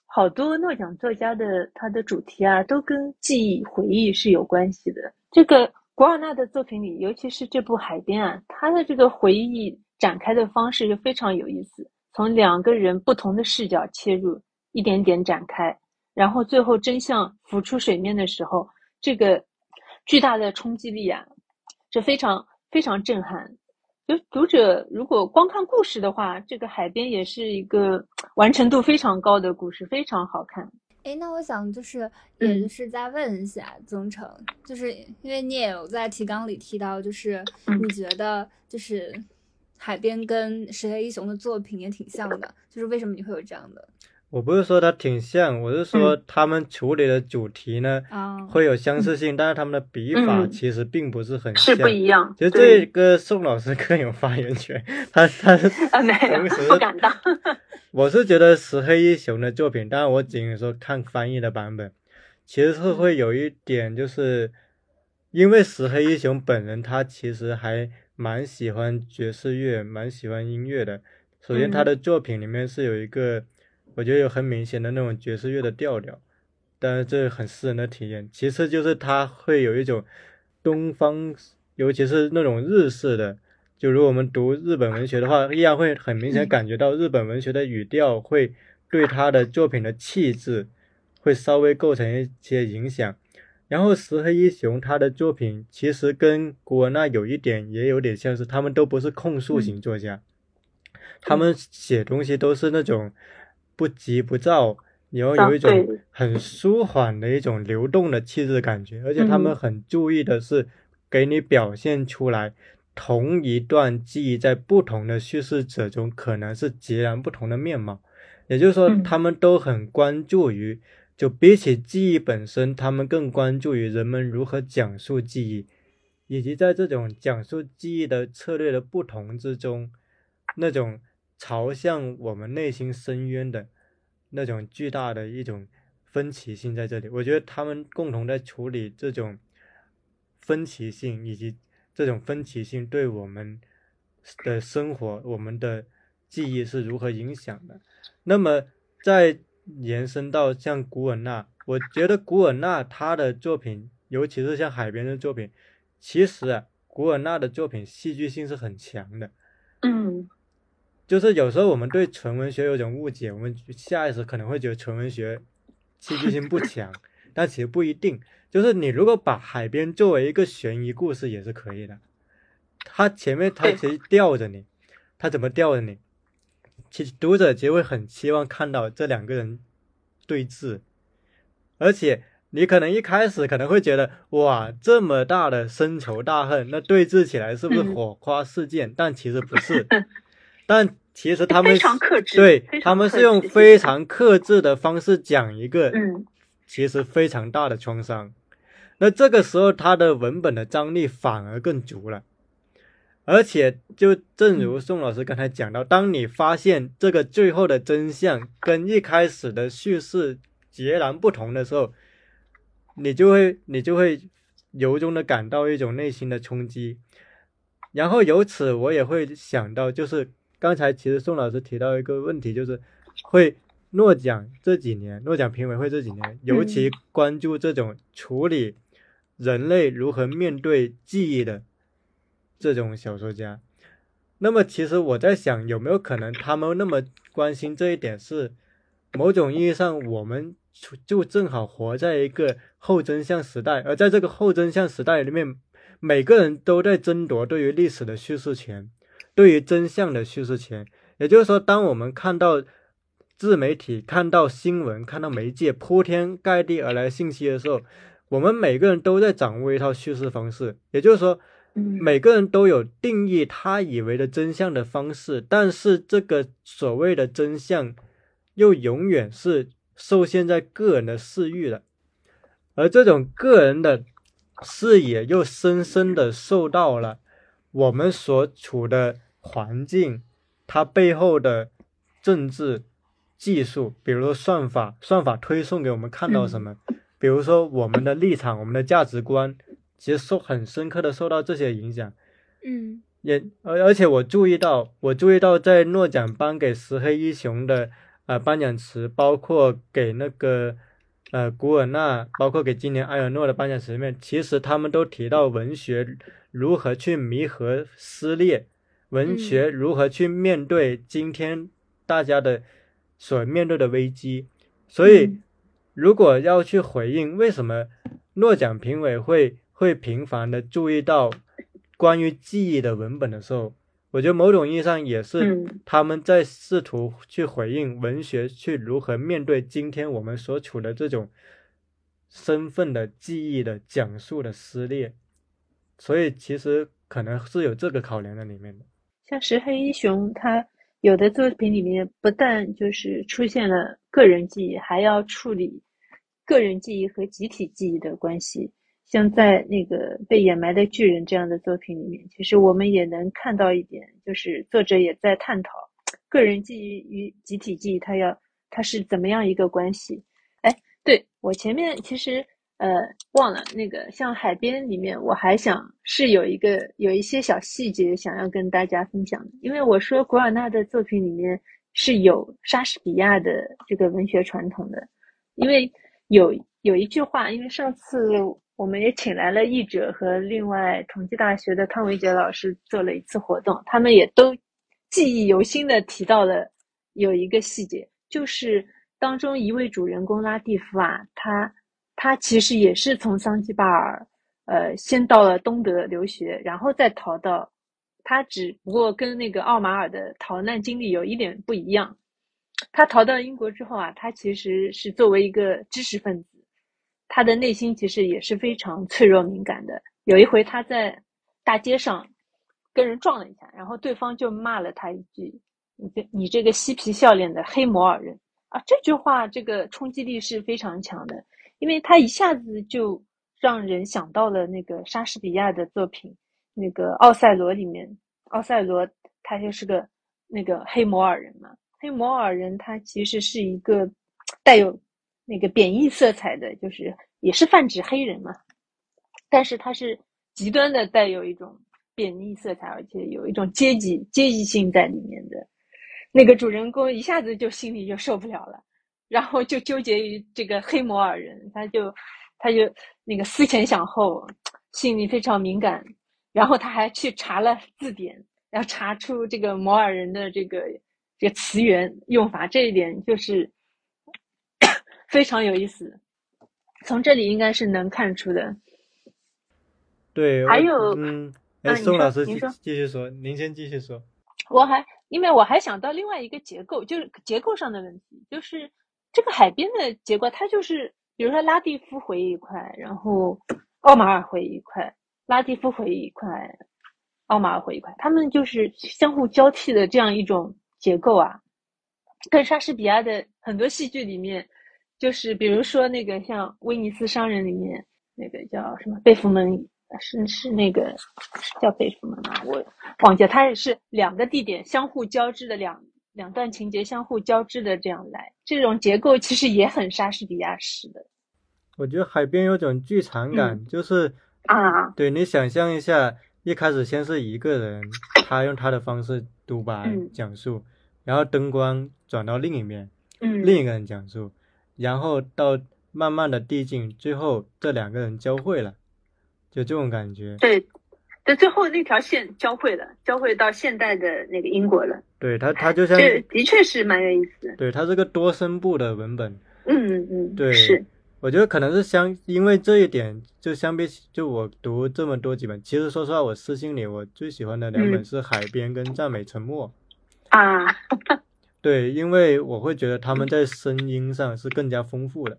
好多诺奖作家的他的主题啊，都跟记忆、回忆是有关系的。这个古尔纳的作品里，尤其是这部《海边》啊，他的这个回忆展开的方式就非常有意思，从两个人不同的视角切入，一点点展开，然后最后真相浮出水面的时候，这个巨大的冲击力啊，这非常非常震撼。就读者如果光看故事的话，这个海边也是一个完成度非常高的故事，非常好看。哎，那我想就是，也就是再问一下宗成，就是因为你也有在提纲里提到，就是你觉得就是海边跟石黑一雄的作品也挺像的，就是为什么你会有这样的？我不是说它挺像，我是说他们处理的主题呢、啊，会有相似性，但是他们的笔法嗯其实并不是很是像。不一样。其实这个宋老师更有发言权，[laughs] 他他啊，没有同时，不敢当。[laughs] 我是觉得石黑一雄的作品，当然我仅说看翻译的版本，其实是会有一点，就是因为石黑一雄本人他其实还蛮喜欢爵士乐，蛮喜欢音乐的。首先，他的作品里面是有一个，我觉得有很明显的那种爵士乐的调调，但是这很私人的体验。其次就是他会有一种东方，尤其是那种日式的。就如果我们读日本文学的话，依然会很明显感觉到日本文学的语调会对他的作品的气质会稍微构成一些影响。然后石黑一雄他的作品其实跟古文娜有一点也有点相似，他们都不是控诉型作家，他们写东西都是那种不急不躁，然后有一种很舒缓的一种流动的气质感觉，而且他们嗯。很注意的是给你表现出来同一段记忆在不同的叙事者中可能是截然不同的面貌，也就是说，嗯。他们都很关注于，就比起记忆本身，他们更关注于人们如何讲述记忆，以及在这种讲述记忆的策略的不同之中，那种朝向我们内心深渊的那种巨大的一种分歧性在这里。我觉得他们共同在处理这种分歧性，以及这种分歧性对我们的生活、我们的记忆是如何影响的。那么再延伸到像古尔纳，我觉得古尔纳他的作品，尤其是像海边的作品，其实啊，古尔纳的作品戏剧性是很强的。嗯就是有时候我们对纯文学有种误解，我们下意识可能会觉得纯文学戏剧性不强，[laughs] 但其实不一定。就是你如果把海边作为一个悬疑故事也是可以的，它前面它其实吊着你，它怎么吊着你？其实读者其实会很期望看到这两个人对峙，而且你可能一开始可能会觉得哇，这么大的深仇大恨，那对峙起来是不是嗯 [laughs] 火花四溅？但其实不是，但其实他们非常克制对他们是用非常克制的方式讲一个嗯其实非常大的创伤。那这个时候，他的文本的张力反而更足了。而且，就正如宋老师刚才讲到，当你发现这个最后的真相跟一开始的叙事截然不同的时候，你就会你就会由衷的感到一种内心的冲击。然后由此，我也会想到，就是刚才其实宋老师提到一个问题，就是会诺奖这几年，诺奖评委会这几年尤其关注这种处理人类如何面对记忆的这种小说家。那么，其实我在想，有没有可能他们那么关心这一点，是某种意义上我们就正好活在一个后真相时代，而在这个后真相时代里面，每个人都在争夺对于历史的叙事权，对于真相的叙事权。也就是说，当我们看到自媒体、看到新闻、看到媒介铺天盖地而来信息的时候，我们每个人都在掌握一套叙事方式。也就是说，嗯每个人都有定义他以为的真相的方式，但是这个所谓的真相，又永远是受限在个人的视域的，而这种个人的视野又深深的受到了我们所处的环境，它背后的政治技术，比如说算法，算法推送给我们看到什么，比如说我们的立场、我们的价值观，其实受很深刻的受到这些影响。嗯也而而且我注意到，我注意到在诺奖颁给石黑一雄的呃颁奖词，包括给那个呃古尔纳，包括给今年埃尔诺的颁奖词里面，其实他们都提到文学如何去弥合撕裂，文学如何去面对今天大家的所面对的危机。所以嗯，如果要去回应为什么诺奖评委会会频繁的注意到关于记忆的文本的时候，我觉得某种意义上也是嗯他们在试图去回应文学去如何面对今天我们所处的这种身份的记忆的讲述的撕裂，所以其实可能是有这个考量在里面的。像石黑一雄，他有的作品里面不但就是出现了个人记忆，还要处理个人记忆和集体记忆的关系。像在那个被掩埋的巨人这样的作品里面，其实我们也能看到一点，就是作者也在探讨个人记忆与集体记忆，它要它是怎么样一个关系。哎，对我前面其实。呃，忘了那个像海边里面，我还想是有一个有一些小细节想要跟大家分享的，因为我说古尔纳的作品里面是有莎士比亚的这个文学传统的，因为有有一句话，因为上次我们也请来了译者和另外同济大学的汤维杰老师做了一次活动，他们也都记忆犹新的提到了有一个细节，就是当中一位主人公拉蒂夫啊，他。他其实也是从桑吉巴尔，呃，先到了东德留学，然后再逃到。他只不过跟那个奥马尔的逃难经历有一点不一样。他逃到英国之后啊，他其实是作为一个知识分子，他的内心其实也是非常脆弱敏感的。有一回他在大街上跟人撞了一下，然后对方就骂了他一句：“你这你这个嬉皮笑脸的黑摩尔人啊！”这句话这个冲击力是非常强的。因为他一下子就让人想到了那个莎士比亚的作品，那个《奥赛罗》里面，奥赛罗他就是个那个黑摩尔人嘛。黑摩尔人他其实是一个带有那个贬义色彩的，就是也是泛指黑人嘛。但是他是极端的带有一种贬义色彩，而且有一种阶级阶级性在里面的。那个主人公一下子就心里就受不了了。然后就纠结于这个黑摩尔人，他就他就那个思前想后，心里非常敏感。然后他还去查了字典，要查出这个摩尔人的这个这个词源用法。这一点就是 [coughs] 非常有意思，从这里应该是能看出的。对，还有嗯，哎，宋老师您说继续说，您先继续说。我还因为我还想到另外一个结构，就是结构上的问题，就是。这个海边的结构，它就是，比如说拉蒂夫回忆一块，然后奥马尔回忆一块，拉蒂夫回忆一块，奥马尔回忆一块，他们就是相互交替的这样一种结构啊。跟莎士比亚的很多戏剧里面，就是比如说那个像《威尼斯商人》里面那个叫什么贝弗门，是是那个叫贝弗门吗？我忘记了，它也是两个地点相互交织的两。两段情节相互交织的这样来，这种结构其实也很莎士比亚式的。我觉得海边有种剧场感，就是啊，对你想象一下，一开始先是一个人，他用他的方式独白讲述，然后灯光转到另一面，嗯，另一个人讲述，然后到慢慢的递进，最后这两个人交汇了，就这种感觉。对。在最后那条线交汇了，交汇到现代的那个英国了。对他，他就像这的确是蛮有意思。对，它是个多声部的文本。嗯嗯嗯，对，是。我觉得可能是相，因为这一点，就相比起就我读这么多几本，其实说实话，我私信里我最喜欢的两本是《海边》跟《赞美沉默》。啊。对，因为我会觉得他们在声音上是更加丰富的。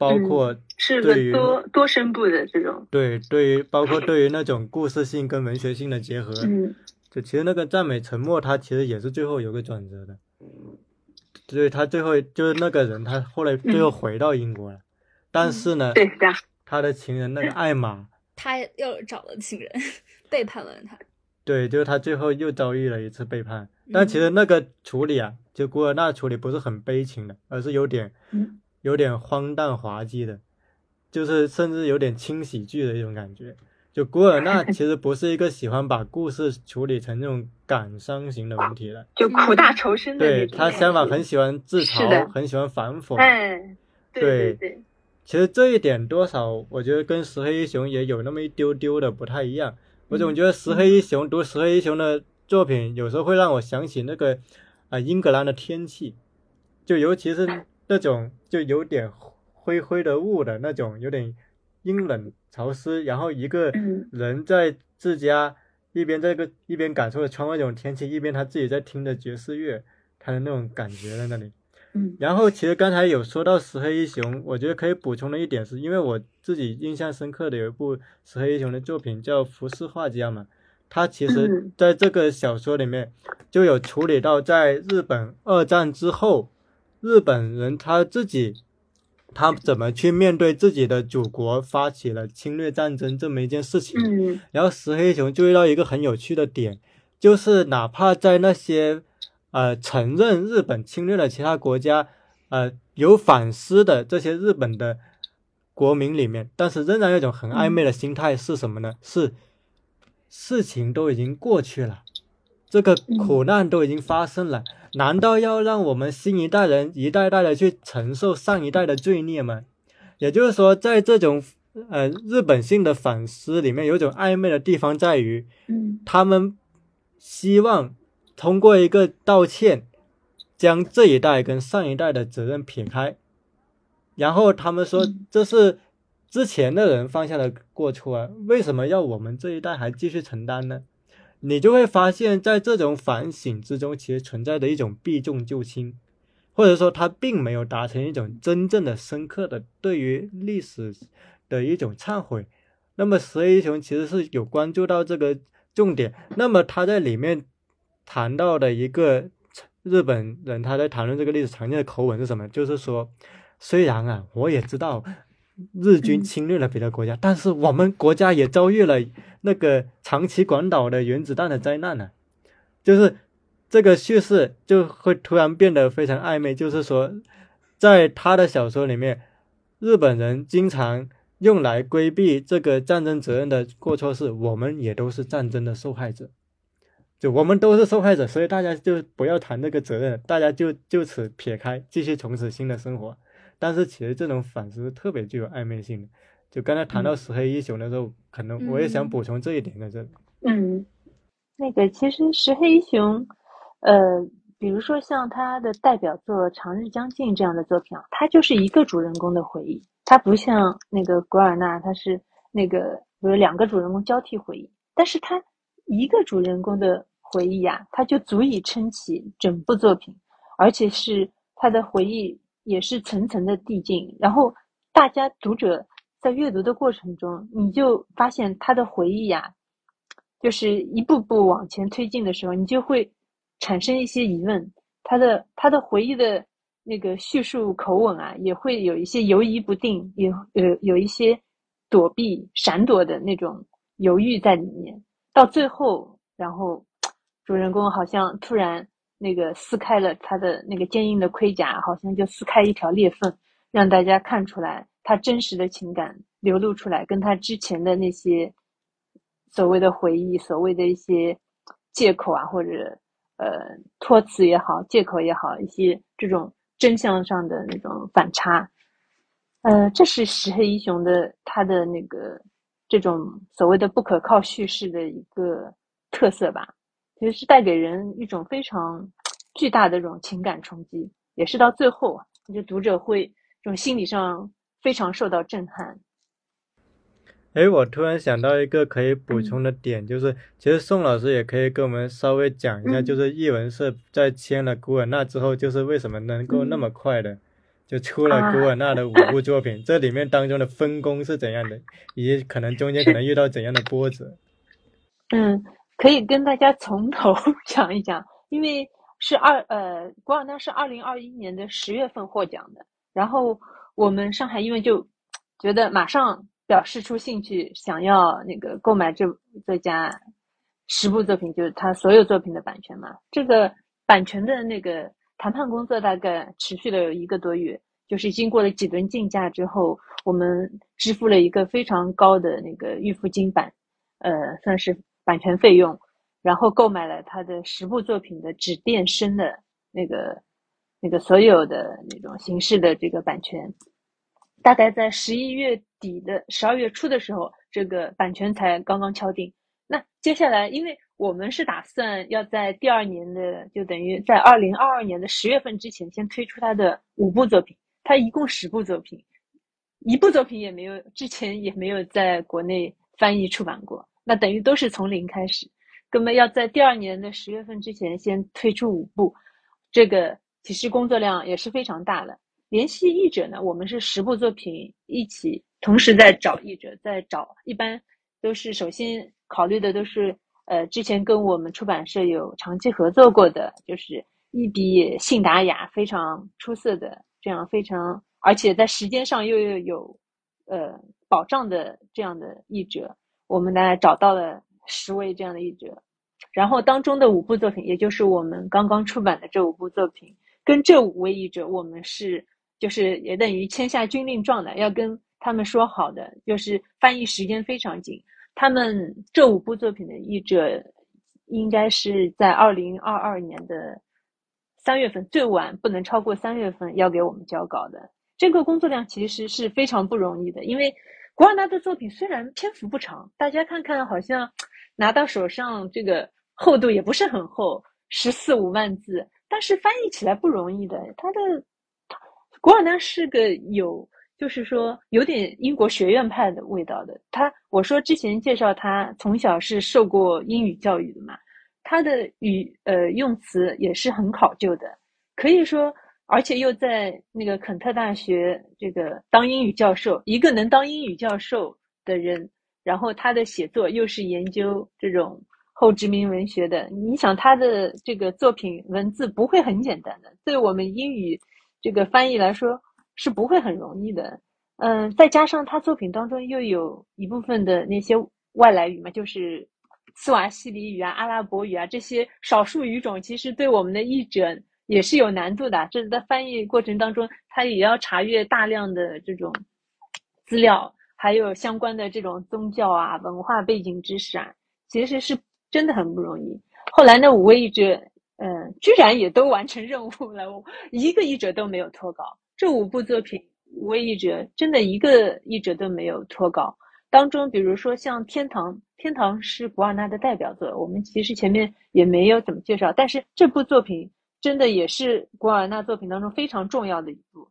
包括是个多多声部的这种，对，对于包括对于那种故事性跟文学性的结合，嗯，就其实那个赞美沉默，他其实也是最后有个转折的，所以他最后就是那个人，他后来最后回到英国了，但是呢，对的，他的情人那个艾玛，[laughs] 他又找了情人，背叛了他，对，就是他最后又遭遇了一次背叛，但其实那个处理啊，就古尔纳处理不是很悲情的，而是有点，嗯。有点荒诞滑稽的，就是甚至有点轻喜剧的一种感觉。就古尔纳其实不是一个喜欢把故事处理成那种感伤型的问题的，就苦大仇深的。对他相反很喜欢自嘲，很喜欢反讽。嗯，对对对。其实这一点多少，我觉得跟石黑一雄也有那么一丢丢的不太一样。我总觉得石黑一雄读石黑一雄的作品，有时候会让我想起那个啊英格兰的天气，就尤其是。那种就有点灰灰的雾的那种，有点阴冷潮湿，然后一个人在自家一边这个一边感受着窗外这种天气，一边他自己在听着爵士乐，他的那种感觉在那里。嗯，然后其实刚才有说到石黑一雄，我觉得可以补充的一点是，因为我自己印象深刻的有一部石黑一雄的作品叫《浮世画家》嘛，他其实嗯在这个小说里面就有处理到，在日本二战之后，日本人他自己他怎么去面对自己的祖国发起了侵略战争这么一件事情。嗯然后石黑一雄注意到一个很有趣的点，就是哪怕在那些呃承认日本侵略了其他国家，呃有反思的这些日本的国民里面，但是仍然有一种很暧昧的心态是什么呢？是事情都已经过去了，这个苦难都已经发生了，难道要让我们新一代人一代代的去承受上一代的罪孽吗？也就是说，在这种呃日本性的反思里面，有一种暧昧的地方在于，嗯他们希望通过一个道歉，将这一代跟上一代的责任撇开，然后他们说嗯这是之前的人犯下的过错啊，为什么要我们这一代还继续承担呢？你就会发现，在这种反省之中，其实存在着一种避重就轻，或者说他并没有达成一种真正的深刻的对于历史的一种忏悔。那么石黑一雄其实是有关注到这个重点。那么他在里面谈到的一个日本人他在谈论这个历史常见的口吻是什么？就是说，虽然啊，我也知道日军侵略了别的国家，但是我们国家也遭遇了那个长崎广岛的原子弹的灾难呢、就是这个叙事就会突然变得非常暧昧，就是说，在他的小说里面，日本人经常用来规避这个战争责任的过错是，我们也都是战争的受害者，就我们都是受害者，所以大家就不要谈这个责任，大家就就此撇开，继续从此新的生活。但是其实这种反思是特别具有暧昧性的。就刚才谈到石黑一雄的时候，可能我也想补充这一点在这里。嗯那个其实石黑一雄，呃，比如说像他的代表作《长日将近》这样的作品啊，它就是一个主人公的回忆，它不像那个古尔纳，他是那个有两个主人公交替回忆，但是他一个主人公的回忆啊，他就足以撑起整部作品，而且是他的回忆也是层层的递进，然后大家读者在阅读的过程中，你就发现他的回忆呀、就是一步步往前推进的时候，你就会产生一些疑问。他的他的回忆的那个叙述口吻啊，也会有一些犹疑不定，也有有一些躲避、闪躲的那种犹豫在里面。到最后，然后主人公好像突然那个撕开了他的那个坚硬的盔甲，好像就撕开一条裂缝，让大家看出来他真实的情感流露出来，跟他之前的那些所谓的回忆、所谓的一些借口啊，或者呃托词也好、借口也好，一些这种真相上的那种反差。呃，这是石黑一雄的他的那个这种所谓的不可靠叙事的一个特色吧，其实是带给人一种非常巨大的这种情感冲击，也是到最后啊，就读者会这种心理上非常受到震撼。哎，我突然想到一个可以补充的点，就是其实宋老师也可以跟我们稍微讲一下，嗯就是译文社在签了古尔纳之后，就是为什么能够那么快的就出了古尔纳的五部作品，[laughs] 这里面当中的分工是怎样的，以及可能中间可能遇到怎样的波折。嗯，可以跟大家从头 [laughs] 讲一讲，因为是二呃，古尔纳是二零二一年的十月份获奖的，然后我们上海译文就觉得马上表示出兴趣，想要那个购买这这家十部作品，就是他所有作品的版权嘛。这个版权的那个谈判工作大概持续了有一个多月，就是经过了几轮竞价之后，我们支付了一个非常高的那个预付金版，呃，算是版权费用，然后购买了他的十部作品的纸电声的那个那个所有的那种形式的这个版权。大概在十一月底的十二月初的时候，这个版权才刚刚敲定。那接下来，因为我们是打算要在第二年的，就等于在二零二二年的十月份之前，先推出他的五部作品。他一共十部作品，一部作品也没有，之前也没有在国内翻译出版过。那等于都是从零开始，根本要在第二年的十月份之前先推出五部，这个其实工作量也是非常大的。联系译者呢，我们是十部作品一起同时在找译者，在找，一般都是首先考虑的都是呃之前跟我们出版社有长期合作过的，就是一笔信达雅非常出色的这样非常，而且在时间上又又有呃保障的这样的译者，我们呢找到了十位这样的译者，然后当中的五部作品，也就是我们刚刚出版的这五部作品，跟这五位译者，我们是就是也等于签下军令状的，要跟他们说好的，就是翻译时间非常紧。他们这五部作品的译者，应该是在二零二二年的三月份，最晚不能超过三月份要给我们交稿的。这个工作量其实是非常不容易的，因为古尔纳的作品虽然篇幅不长，大家看看好像 [tsk] 拿到手上这个厚度也不是很厚，十四五万字，但是翻译起来不容易的。他的古尔纳是个有。就是说，有点英国学院派的味道的。他我说之前介绍他从小是受过英语教育的嘛，他的语呃用词也是很考究的，可以说，而且又在那个肯特大学这个当英语教授，一个能当英语教授的人，然后他的写作又是研究这种后殖民文学的，你想他的这个作品文字不会很简单的，对我们英语这个翻译来说。是不会很容易的，嗯，再加上他作品当中又有一部分的那些外来语嘛，就是斯瓦西里语啊、阿拉伯语啊这些少数语种，其实对我们的译者也是有难度的。这在翻译过程当中，他也要查阅大量的这种资料，还有相关的这种宗教啊、文化背景知识啊，其实是真的很不容易。后来那五位译者，嗯，居然也都完成任务了，我一个译者都没有脱稿。这五部作品，五位译者真的一个译者都没有脱稿。当中，比如说像《天堂》，《天堂》是古尔纳的代表作，我们其实前面也没有怎么介绍。但是这部作品真的也是古尔纳作品当中非常重要的一部。《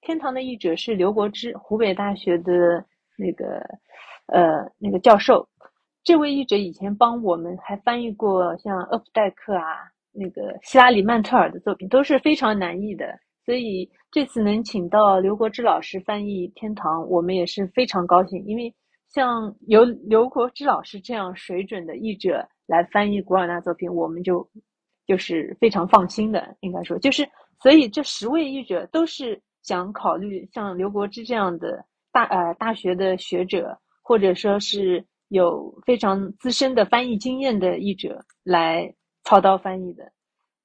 天堂》的译者是刘国之，湖北大学的那个呃那个教授。这位译者以前帮我们还翻译过像厄普代克啊、那个希拉里曼特尔的作品，都是非常难译的。所以这次能请到刘国之老师翻译《天堂》，我们也是非常高兴。因为像由刘国之老师这样水准的译者来翻译古尔纳作品，我们就就是非常放心的。应该说，就是所以这十位译者都是想考虑像刘国之这样的大呃大学的学者，或者说是有非常资深的翻译经验的译者来操刀翻译的。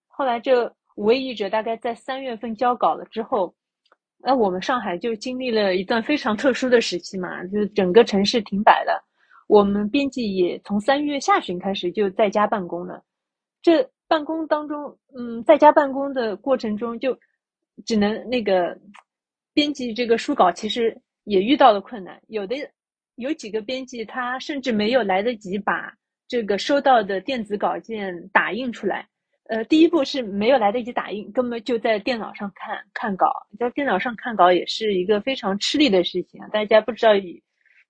后来这。五位译者大概在三月份交稿了之后，那我们上海就经历了一段非常特殊的时期嘛，就是整个城市停摆了。我们编辑也从三月下旬开始就在家办公了。这办公当中，嗯，在家办公的过程中，就只能那个编辑这个书稿，其实也遇到了困难。有的有几个编辑，他甚至没有来得及把这个收到的电子稿件打印出来。呃，第一步是没有来得及打印，根本就在电脑上看看稿。在电脑上看稿也是一个非常吃力的事情啊！大家不知道，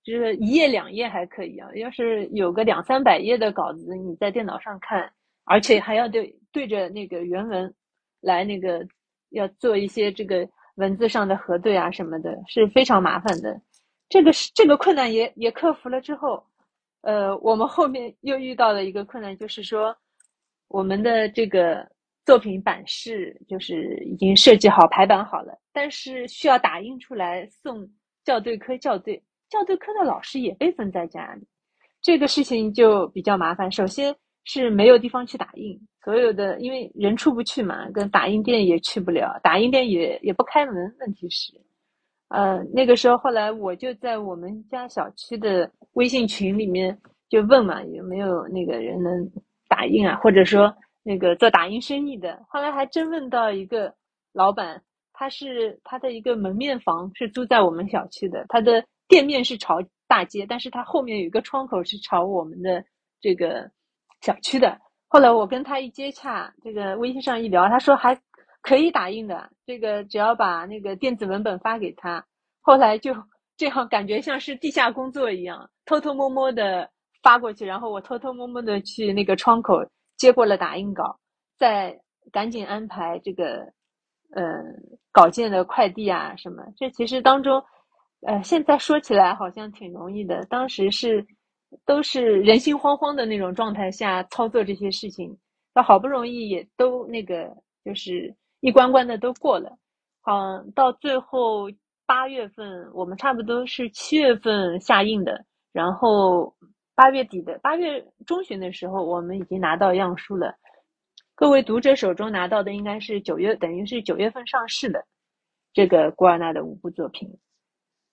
就是一页两页还可以啊，要是有个两三百页的稿子，你在电脑上看，而且还要对对着那个原文来那个要做一些这个文字上的核对啊什么的，是非常麻烦的。这个是这个困难也也克服了之后，呃，我们后面又遇到了一个困难，就是说。我们的这个作品版式就是已经设计好排版好了，但是需要打印出来送校对科校对，校对科的老师也被分在家里，这个事情就比较麻烦。首先是没有地方去打印，所有的因为人出不去嘛，跟打印店也去不了，打印店也也不开门。问题是，呃，那个时候后来我就在我们家小区的微信群里面就问嘛，有没有那个人能。打印啊，或者说那个做打印生意的，后来还真问到一个老板，他是他的一个门面房是租在我们小区的，他的店面是朝大街，但是他后面有一个窗口是朝我们的这个小区的。后来我跟他一接洽，这个微信上一聊，他说还可以打印的，这个只要把那个电子文本发给他。后来就这样，感觉像是地下工作一样，偷偷摸摸的。发过去，然后我偷偷摸摸的去那个窗口接过了打印稿，再赶紧安排这个，呃，稿件的快递啊什么。这其实当中，呃，现在说起来好像挺容易的，当时是都是人心惶惶的那种状态下操作这些事情，到好不容易也都那个就是一关关的都过了，好到最后八月份我们差不多是七月份下映的，然后八月底的八月中旬的时候，我们已经拿到样书了。各位读者手中拿到的应该是九月，等于是九月份上市的这个古尔纳的五部作品。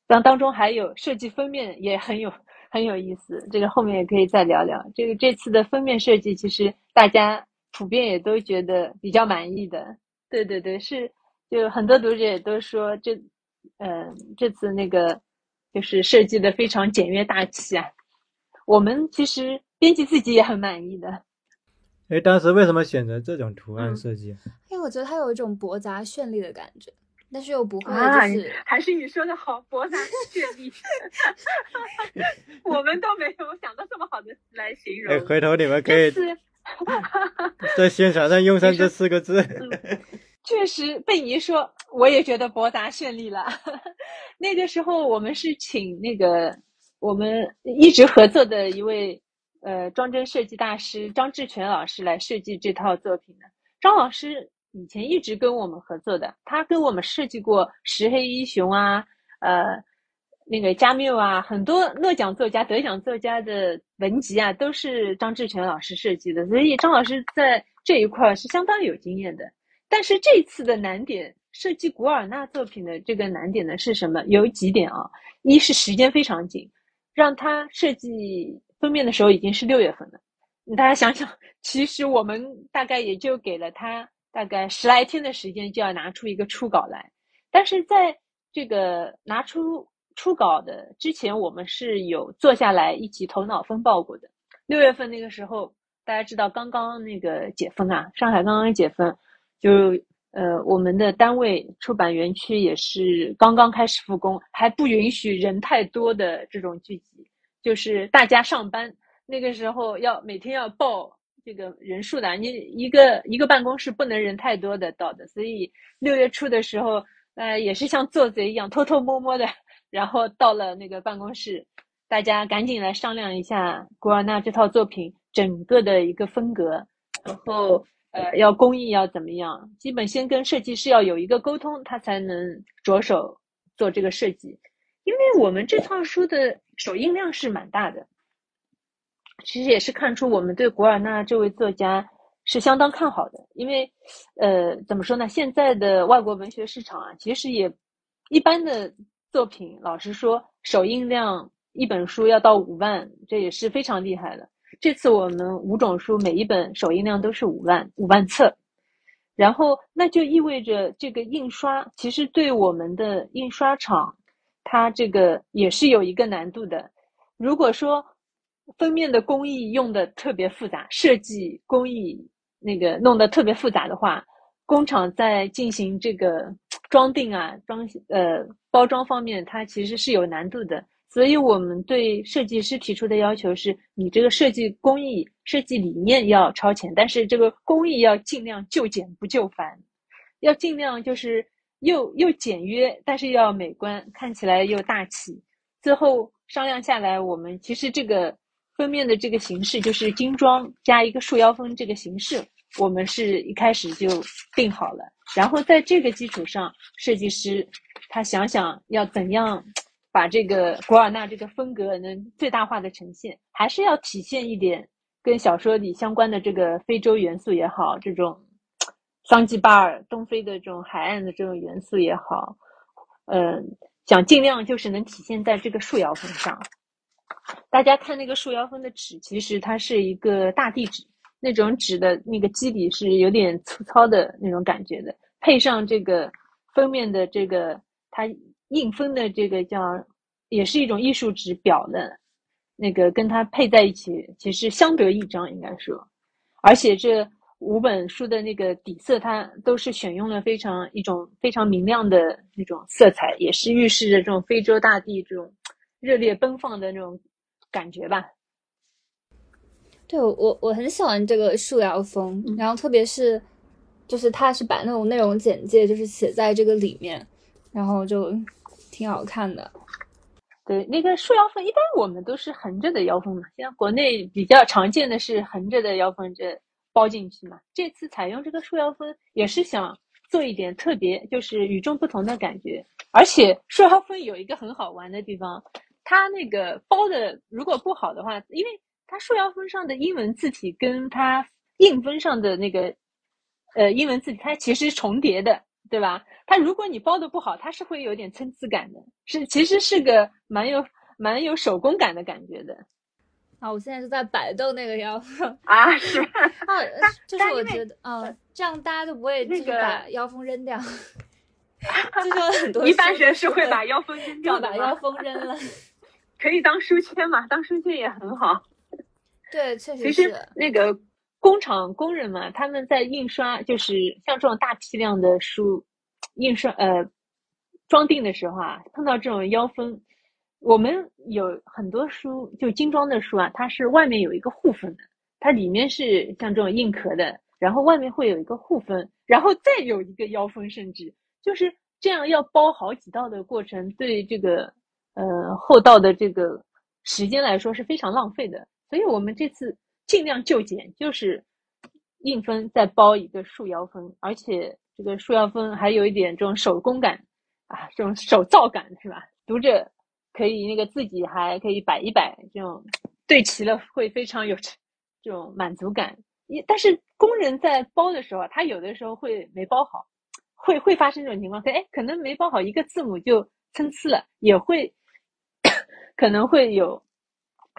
当当中还有设计封面也很有很有意思，这个后面也可以再聊聊。这个这次的封面设计，其实大家普遍也都觉得比较满意的。对对对，是就很多读者也都说这，嗯，这次那个就是设计的非常简约大气啊。我们其实编辑自己也很满意的。哎，当时为什么选择这种图案设计？因为我觉得它有一种博杂绚丽的感觉，但是又不会啊，就是还是你说的好，博大绚丽。[laughs] [laughs] 我们都没有想到这么好的词来形哎，容。回头你们可以 [laughs] 在宣传上用上这四个字。确实被你一说，我也觉得博大绚丽了。那个时候我们是请那个我们一直合作的一位呃装帧设计大师张志全老师来设计这套作品的。张老师以前一直跟我们合作的，他跟我们设计过石黑一雄啊，呃，那个加缪啊，很多诺奖作家、得奖作家的文集啊，都是张志全老师设计的，所以张老师在这一块是相当有经验的。但是这次的难点，设计古尔纳作品的这个难点呢是什么？有几点啊，一是时间非常紧，让他设计封面的时候已经是六月份了。大家想想，其实我们大概也就给了他大概十来天的时间，就要拿出一个初稿来。但是在这个拿出初稿的之前，我们是有坐下来一起头脑风暴过的。六月份那个时候，大家知道刚刚那个解封啊，上海刚刚解封，就呃我们的单位出版园区也是刚刚开始复工，还不允许人太多的这种聚集，就是大家上班。那个时候要每天要报这个人数的，你一个一个办公室不能人太多的到的，所以六月初的时候，呃，也是像做贼一样偷偷摸摸的，然后到了那个办公室，大家赶紧来商量一下古尔纳这套作品整个的一个风格，然后呃要工艺要怎么样，基本先跟设计师要有一个沟通，他才能着手做这个设计，因为我们这套书的首印量是蛮大的。其实也是看出我们对古尔纳这位作家是相当看好的，因为，呃，怎么说呢？现在的外国文学市场啊，其实也一般的作品，老实说，首印量一本书要到五万，这也是非常厉害的。这次我们五种书每一本首印量都是五万五万册，然后那就意味着这个印刷其实对我们的印刷厂，它这个也是有一个难度的。如果说封面的工艺用的特别复杂，设计工艺那个弄得特别复杂的话，工厂在进行这个装订啊、装呃包装方面，它其实是有难度的。所以我们对设计师提出的要求是，你这个设计工艺、设计理念要超前，但是这个工艺要尽量就简不就繁，要尽量就是又又简约，但是又要美观，看起来又大气。最后商量下来，我们其实这个。封面的这个形式就是精装加一个束腰封这个形式，我们是一开始就定好了。然后在这个基础上，设计师他想想要怎样把这个古尔纳这个风格能最大化的呈现，还是要体现一点跟小说里相关的这个非洲元素也好，这种桑吉巴尔东非的这种海岸的这种元素也好，嗯，想尽量就是能体现在这个束腰封上。大家看那个束腰封的纸，其实它是一个大地纸，那种纸的那个基底是有点粗糙的那种感觉的，配上这个封面的这个它印封的这个叫，也是一种艺术纸表的，那个跟它配在一起，其实相得益彰，应该说。而且这五本书的那个底色，它都是选用了非常一种非常明亮的那种色彩，也是预示着这种非洲大地这种热烈奔放的那种。感觉吧，对我我很喜欢这个束腰风，然后特别是就是他是把那种内容简介就是写在这个里面，然后就挺好看的。对，那个竖腰封一般我们都是横着的腰封嘛，现在国内比较常见的是横着的腰封这包进去嘛。这次采用这个竖腰封也是想做一点特别，就是与众不同的感觉。而且竖腰封有一个很好玩的地方，它那个包的如果不好的话，因为它束腰封上的英文字体跟它硬封上的那个呃英文字体它其实重叠的。对吧？它如果你包的不好，它是会有点参差感的，是其实是个蛮有蛮有手工感的感觉的。啊，我现在就在摆动那个腰封 [laughs] 啊，是啊，就是我觉得，嗯，这样大家就不会就是把腰封扔掉。[laughs] 就是有很多一般人是会把腰封扔掉的，把腰封扔了，[laughs] 可以当书签嘛？当书签也很好。对，确实是那个。工厂工人嘛，他们在印刷，就是像这种大批量的书印刷呃装订的时候啊，碰到这种腰封，我们有很多书就精装的书啊，它是外面有一个护封的，它里面是像这种硬壳的，然后外面会有一个护封，然后再有一个腰封，甚至就是这样要包好几道的过程，对这个呃后道的这个时间来说是非常浪费的，所以我们这次。尽量就简，就是硬封再包一个束腰封，而且这个束腰封还有一点这种手工感啊，这种手造感是吧？读者可以那个自己还可以摆一摆，这种对齐了会非常有这种满足感。也但是工人在包的时候，他有的时候会没包好，会会发生这种情况。哎，可能没包好一个字母就参差了，也会可能会有。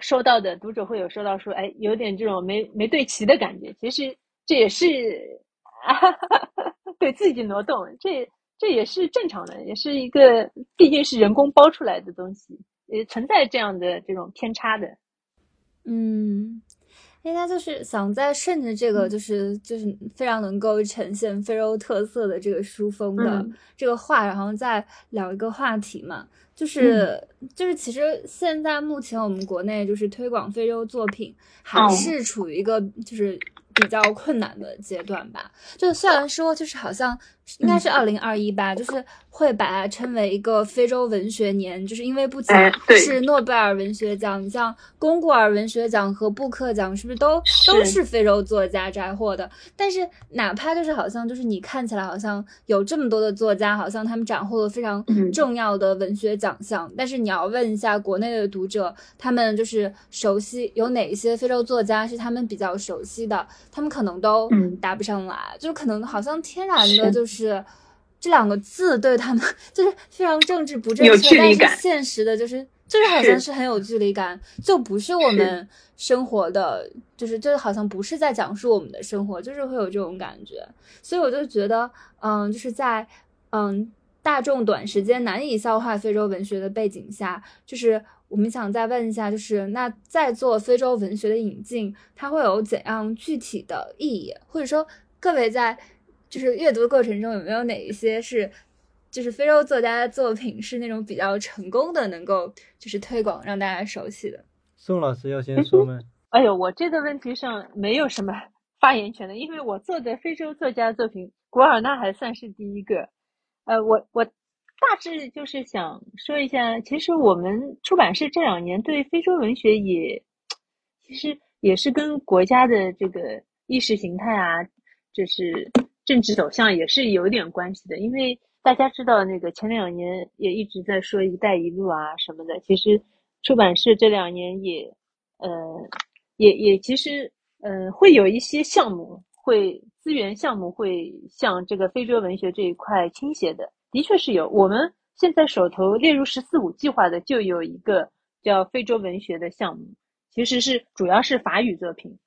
收到的读者会有收到说，哎，有点这种没没对齐的感觉。其实这也是 [laughs] 对自己挪动，这这也是正常的，也是一个毕竟是人工包出来的东西，也存在这样的这种偏差的。嗯，因为他就是想在顺着这个，就是就是非常能够呈现非洲特色的这个书风的这个画，然后再聊一个话题嘛。就是就是，其实现在目前我们国内就是推广非洲作品，还是处于一个就是比较困难的阶段吧。就虽然说就是好像应该是二零二一吧，就是。会把它称为一个非洲文学年，就是因为不仅是诺贝尔文学奖，你像龚古尔文学奖和布克奖，是不是都都是非洲作家摘获的？但是哪怕就是好像就是你看起来好像有这么多的作家，好像他们斩获了非常重要的文学奖项，但是你要问一下国内的读者，他们就是熟悉有哪一些非洲作家是他们比较熟悉的，他们可能都答不上来，就是可能好像天然的就是。这两个字对他们就是非常政治不正确，但是现实的就是就是好像是很有距离感，就不是我们生活的，就是就是好像不是在讲述我们的生活，就是会有这种感觉。所以我就觉得，嗯，就是在嗯大众短时间难以消化非洲文学的背景下，就是我们想再问一下，就是那在做非洲文学的引进，它会有怎样具体的意义，或者说各位在。就是阅读的过程中有没有哪一些是，就是非洲作家的作品是那种比较成功的，能够就是推广让大家熟悉的？宋老师要先说吗？[laughs] 哎呦，我这个问题上没有什么发言权的，因为我做的非洲作家作品，古尔纳还算是第一个。呃，我我大致就是想说一下，其实我们出版社这两年对非洲文学也，其实也是跟国家的这个意识形态啊，就是。政治走向也是有点关系的，因为大家知道，那个前两年也一直在说“一带一路”啊什么的。其实出版社这两年也，呃，也也其实，呃，会有一些项目，会资源项目会向这个非洲文学这一块倾斜的。的确是有，我们现在手头列入“十四五”计划的就有一个叫非洲文学的项目，其实是主要是法语作品，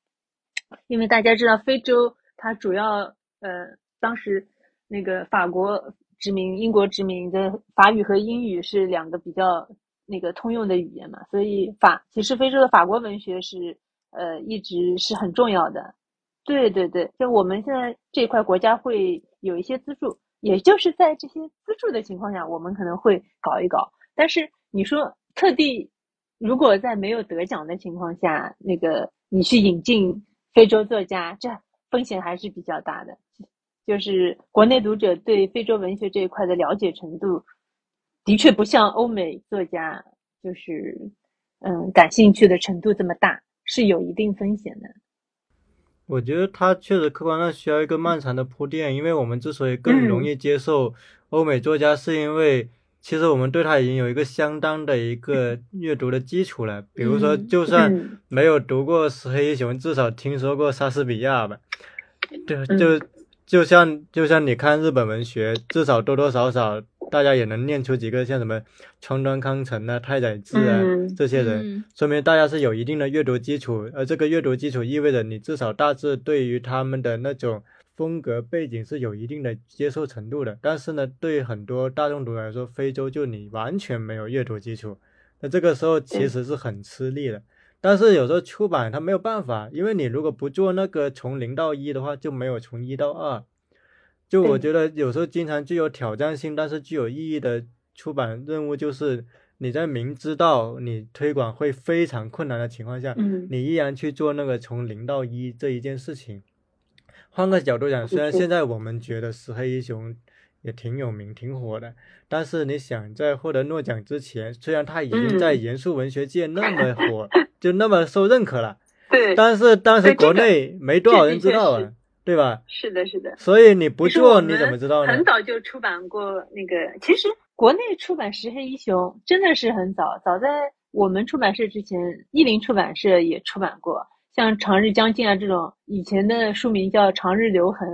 因为大家知道非洲它主要。呃，当时那个法国殖民、英国殖民的法语和英语是两个比较那个通用的语言嘛，所以法其实非洲的法国文学是呃一直是很重要的。对对对，就我们现在这块国家会有一些资助，也就是在这些资助的情况下，我们可能会搞一搞。但是你说特地如果在没有得奖的情况下，那个你去引进非洲作家，这风险还是比较大的。就是国内读者对非洲文学这一块的了解程度，的确不像欧美作家就是嗯感兴趣的程度这么大，是有一定风险的。我觉得它确实客观上需要一个漫长的铺垫，因为我们之所以更容易接受欧美作家，是因为其实我们对他已经有一个相当的一个 [laughs] 阅读的基础了。比如说，就算没有读过《石黑一雄》，至少听说过莎士比亚吧？对，就就像就像你看日本文学，至少多多少少。大家也能念出几个像什么川端康成啊、太宰治啊这些人，说明大家是有一定的阅读基础。而这个阅读基础意味着你至少大致对于他们的那种风格背景是有一定的接受程度的。但是呢，对于很多大众读者来说，非洲就你完全没有阅读基础，那这个时候其实是很吃力的。但是有时候出版它没有办法，因为你如果不做那个从零到一的话，就没有从一到二。就我觉得有时候经常具有挑战性，但是具有意义的出版任务，就是你在明知道你推广会非常困难的情况下，嗯，你依然去做那个从零到一这一件事情。换个角度讲，虽然现在我们觉得石黑一雄也挺有名、挺火的，但是你想在获得诺奖之前，虽然他已经在严肃文学界那么火，就那么受认可了，[laughs] 对，但是当时国内没多少人知道啊。对吧？是的，是的。所以你不做你怎么知道呢？很早就出版过那个，其实国内出版《石黑一雄》真的是很早，早在我们出版社之前，译林出版社也出版过，像《长日将近》啊这种，以前的书名叫《长日留痕》，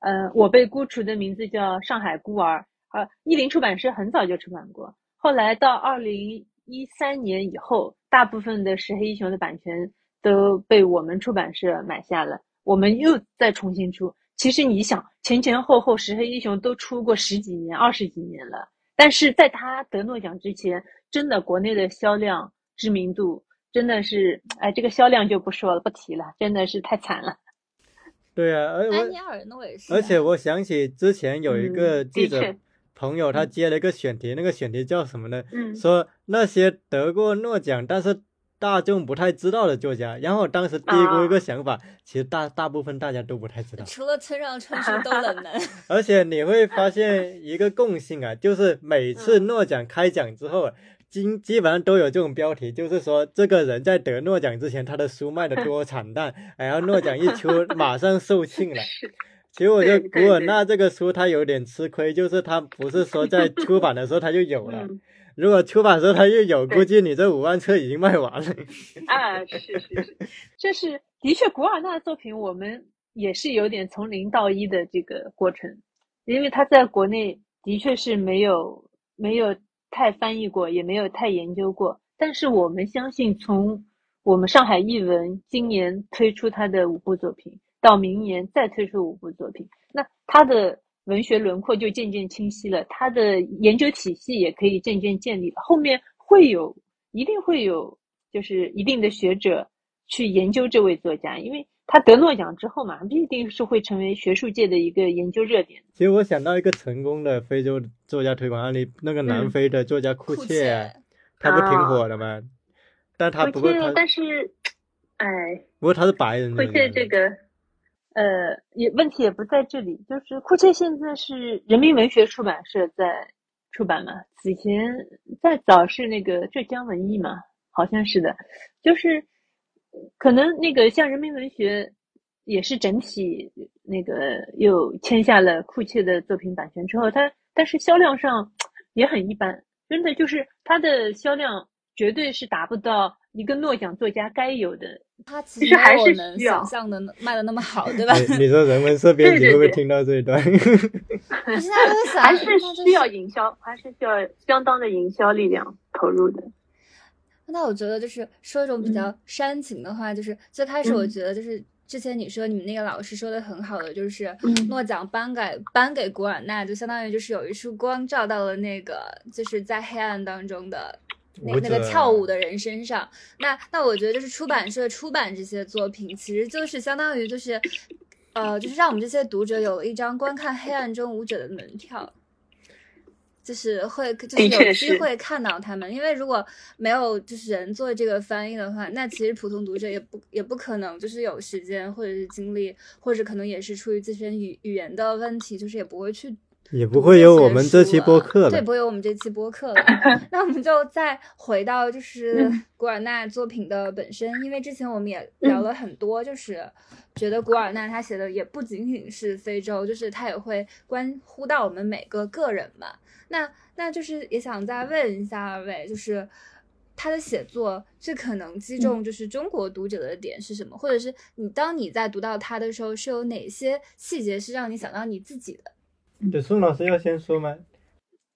呃，我被孤雏的名字叫《上海孤儿》，呃，译林出版社很早就出版过，后来到二零一三年以后，大部分的《石黑一雄》的版权都被我们出版社买下了。我们又再重新出，其实你想前前后后石黑一雄都出过十几年、二十几年了，但是在他得诺奖之前，真的国内的销量、知名度真的是，哎，这个销量就不说了，不提了，真的是太惨了。对啊，而安尼尔诺也是。而且我想起之前有一个记者朋友，他接了一个选题，那个选题叫什么呢？嗯，说那些得过诺奖，但是。大众不太知道的作家，然后当时第一个一个想法，其实大大部分大家都不太知道，除了村上春树都冷门。[laughs] 而且你会发现一个共性啊，就是每次诺奖开奖之后，基基本上都有这种标题，就是说这个人在得诺奖之前，他的书卖的多惨淡，[laughs] 然后诺奖一出，马上售罄了。[laughs] 其实我觉得古尔纳这个书他有点吃亏，就是他不是说在出版的时候他就有了。如果出版的时候他又有，估计你这五万册已经卖完了。[laughs] 啊，是是是，这是的确，古尔纳的作品我们也是有点从零到一的这个过程，因为他在国内的确是没有没有太翻译过，也没有太研究过。但是我们相信，从我们上海译文今年推出他的五部作品，到明年再推出五部作品，那他的。文学轮廓就渐渐清晰了，他的研究体系也可以渐渐建立了。后面会有，一定会有，就是一定的学者去研究这位作家，因为他得诺奖之后嘛，必定是会成为学术界的一个研究热点。其实我想到一个成功的非洲作家推广案例，那个南非的作家库切，他不挺火的吗？但他不过他，但是，哎，不过他是白人。库切这个。呃，也问题也不在这里，就是库切现在是人民文学出版社在出版嘛，此前再早是那个浙江文艺嘛，好像是的，就是可能那个像人民文学也是整体那个又签下了库切的作品版权之后，它但是销量上也很一般，真的就是它的销量绝对是达不到一个诺奖作家该有的。它其实还是能想象的卖的那么好，对吧？[laughs] 你说人文社编辑会不会听到这一段？还是需要营销，还是需要相当的营销力量投入的。那我觉得就是说一种比较煽情的话，就是最开始我觉得就是之前你说你们那个老师说的很好的，就是诺奖颁给颁给古尔纳，就相当于就是有一束光照到了那个就是在黑暗当中的。那那个跳舞的人身上，那那我觉得就是出版社出版这些作品，其实就是相当于就是，呃，就是让我们这些读者有了一张观看黑暗中舞者的门票，就是会就是有机会看到他们。因为如果没有就是人做这个翻译的话，那其实普通读者也不也不可能就是有时间或者是精力，或者可能也是出于自身语语言的问题，就是也不会去也不会有我们这期播客了。对，不会有我们这期播客了。那我们就再回到就是古尔纳作品的本身，因为之前我们也聊了很多，就是觉得古尔纳他写的也不仅仅是非洲，就是他也会关乎到我们每个个人嘛。那那就是也想再问一下二位，就是他的写作最可能击中就是中国读者的点是什么？或者是你当你在读到他的时候，是有哪些细节是让你想到你自己的？对，宋老师要先说吗？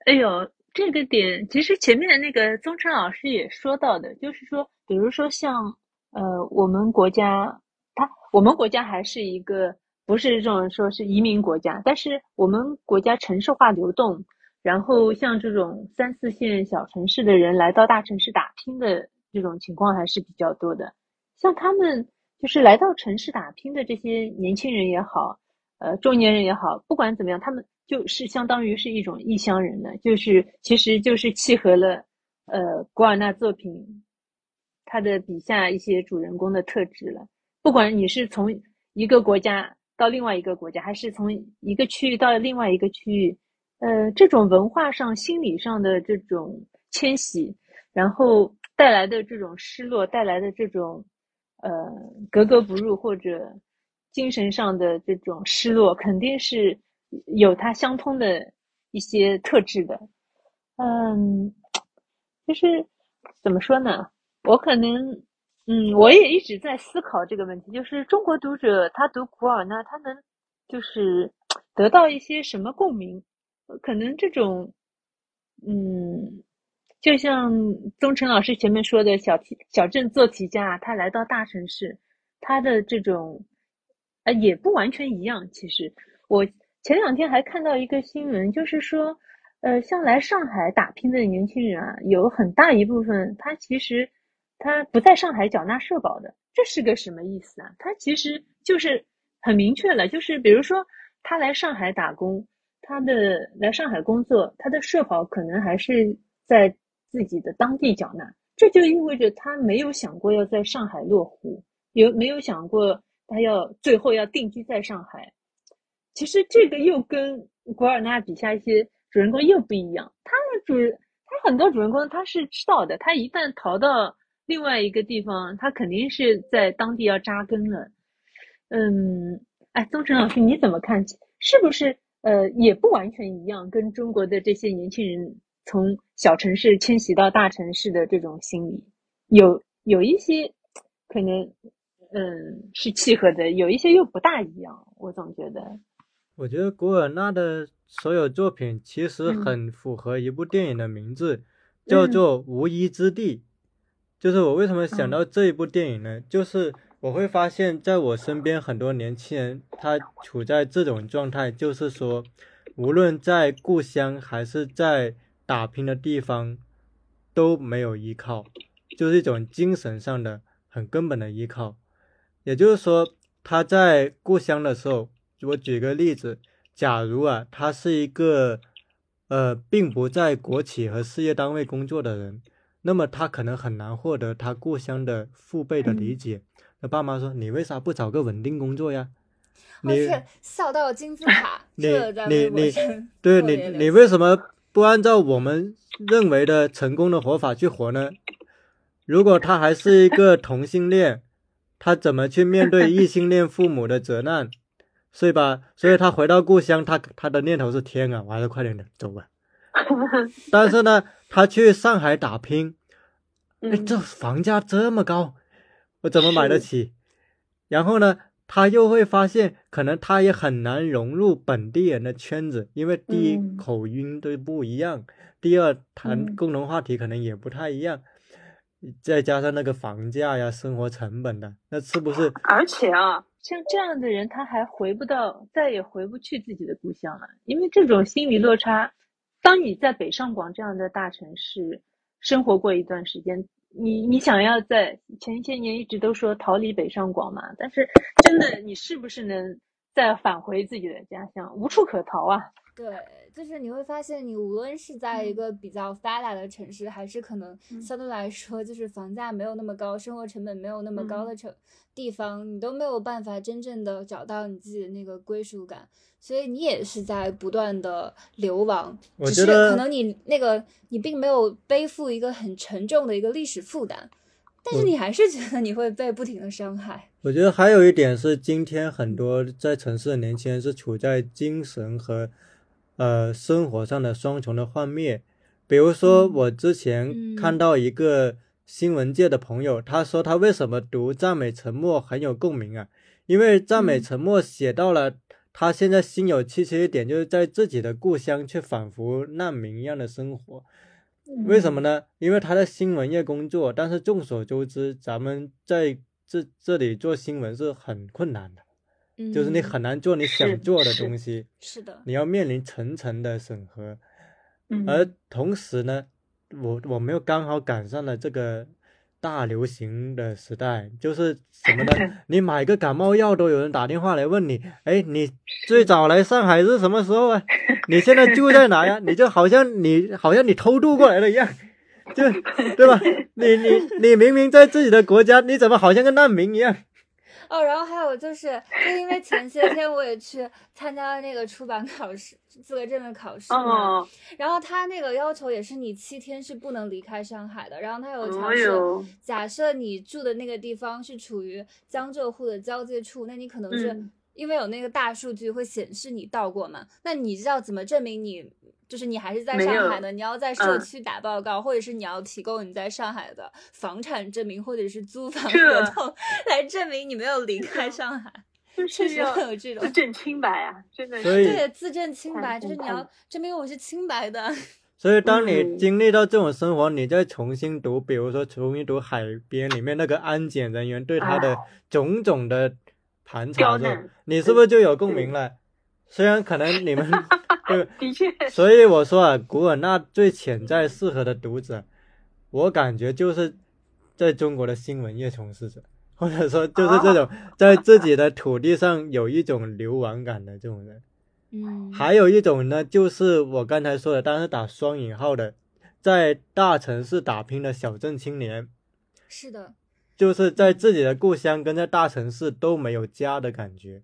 哎呦，这个点其实前面那个宗琛老师也说到的，就是说，比如说像呃，我们国家，他我们国家还是一个不是这种说是移民国家，但是我们国家城市化流动，然后像这种三四线小城市的人来到大城市打拼的这种情况还是比较多的。像他们就是来到城市打拼的这些年轻人也好，呃，中年人也好，不管怎么样，他们。就是相当于是一种异乡人呢，就是其实就是契合了，呃，古尔纳作品他的笔下一些主人公的特质了。不管你是从一个国家到另外一个国家，还是从一个区域到另外一个区域，呃，这种文化上、心理上的这种迁徙，然后带来的这种失落，带来的这种呃格格不入或者精神上的这种失落，肯定是。有它相通的一些特质的，嗯，就是怎么说呢？我可能，嗯，我也一直在思考这个问题，就是中国读者他读古尔纳，他能就是得到一些什么共鸣？可能这种，嗯，就像宗成老师前面说的小题小镇做题家，他来到大城市，他的这种，呃，也不完全一样。其实我。前两天还看到一个新闻，就是说，呃，像来上海打拼的年轻人啊，有很大一部分他其实他不在上海缴纳社保的，这是个什么意思啊？他其实就是很明确了，就是比如说他来上海打工，他的来上海工作，他的社保可能还是在自己的当地缴纳，这就意味着他没有想过要在上海落户，有没有想过他要最后要定居在上海？其实这个又跟古尔纳笔下一些主人公又不一样。他的主，他很多主人公他是知道的，他一旦逃到另外一个地方，他肯定是在当地要扎根了。嗯，哎，宗成老师你怎么看？是不是呃也不完全一样？跟中国的这些年轻人从小城市迁徙到大城市的这种心理，有有一些可能嗯是契合的，有一些又不大一样。我总觉得。我觉得古尔纳的所有作品其实很符合一部电影的名字，叫做《无依之地》。就是我为什么想到这一部电影呢？就是我会发现，在我身边很多年轻人，他处在这种状态，就是说，无论在故乡还是在打拼的地方，都没有依靠，就是一种精神上的很根本的依靠。也就是说，他在故乡的时候。我举个例子，假如啊，他是一个呃，并不在国企和事业单位工作的人，那么他可能很难获得他故乡的父辈的理解。那爸妈说：“你为啥不找个稳定工作呀？”你笑到金字塔，[laughs] 你你你，对你你为什么不按照我们认为的成功的活法去活呢？如果他还是一个 [laughs] 同性恋，他怎么去面对异性恋父母的责难？所以吧，所以他回到故乡，他他的念头是天啊，我还是快点的走吧。[laughs] 但是呢，他去上海打拼，哎，这房价这么高，我怎么买得起？然后呢，他又会发现，可能他也很难融入本地人的圈子，因为第一口音都不一样，第二谈共同话题可能也不太一样，再加上那个房价呀、生活成本的，那是不是？而且啊。像这样的人，他还回不到，再也回不去自己的故乡了。因为这种心理落差，当你在北上广这样的大城市生活过一段时间，你你想要在前些年一直都说逃离北上广嘛，但是真的你是不是能再返回自己的家乡？无处可逃啊！对，[laughs] 就是你会发现，你无论是在一个比较发达的城市，还是可能嗯相对来说就是房价没有那么高、生活成本没有那么高嗯的城地方，你都没有办法真正的找到你自己的那个归属感，所以你也是在不断的流亡。我觉得可能你那个你并没有背负一个很沉重的一个历史负担，但是你还是觉得你会被不停的伤害。我觉得还有一点是，今天很多在城市的年轻人是处在精神和呃生活上的双重的幻灭。比如说，我之前嗯看到一个新闻界的朋友，他说他为什么读《赞美沉默》很有共鸣啊？因为《赞美嗯沉默》写到了他现在心有戚戚一点，就是在自己的故乡却仿佛难民一样的生活。为什么呢？因为他在新闻业工作，但是众所周知，咱们在这这里做新闻是很困难的，嗯，就是你很难做你想做的东西，是的，你要面临层层的审核。嗯，而同时呢，我我们又刚好赶上了这个大流行的时代，就是什么呢？[laughs] 你买个感冒药都有人打电话来问你，哎，你最早来上海是什么时候啊？[laughs] 你现在住在哪呀？你就好像你好像你偷渡过来了一样，就对吧？你你你明明在自己的国家，你怎么好像个难民一样？哦，然后还有就是，就因为前些天我也去参加了那个出版考试、资格证的考试嘛，哦，然后他那个要求也是你七天是不能离开上海的，然后他有调哦试，哟，假设你住的那个地方是处于江浙沪的交界处，那你可能是、嗯。因为有那个大数据会显示你到过嘛，那你知道怎么证明你就是你还是在上海的？你要在社嗯区打报告，或者是你要提供你在上海的房产证明，或者是租房合同来证明你没有离开上海。就确实是要有这种自证清白啊，真的是。对，自证清白，就是你要证明我是清白的。所以，当你嗯经历到这种生活，你再重新读，比如说重新读《海边》里面那个安检人员对他的哎种种的盘查的时候，你是不是就有共鸣了？虽然可能你们 [laughs] [laughs] 对，[laughs] 的确，所以我说啊，古尔纳最潜在适合的读者，我感觉就是在中国的新闻业从事者，[laughs] 或者说就是这种在自己的土地上有一种流亡感的这种人。嗯，还有一种呢，就是我刚才说的，但是打双引号的，在大城市打拼的小镇青年，是的，就是在自己的故乡跟在大城市都没有家的感觉，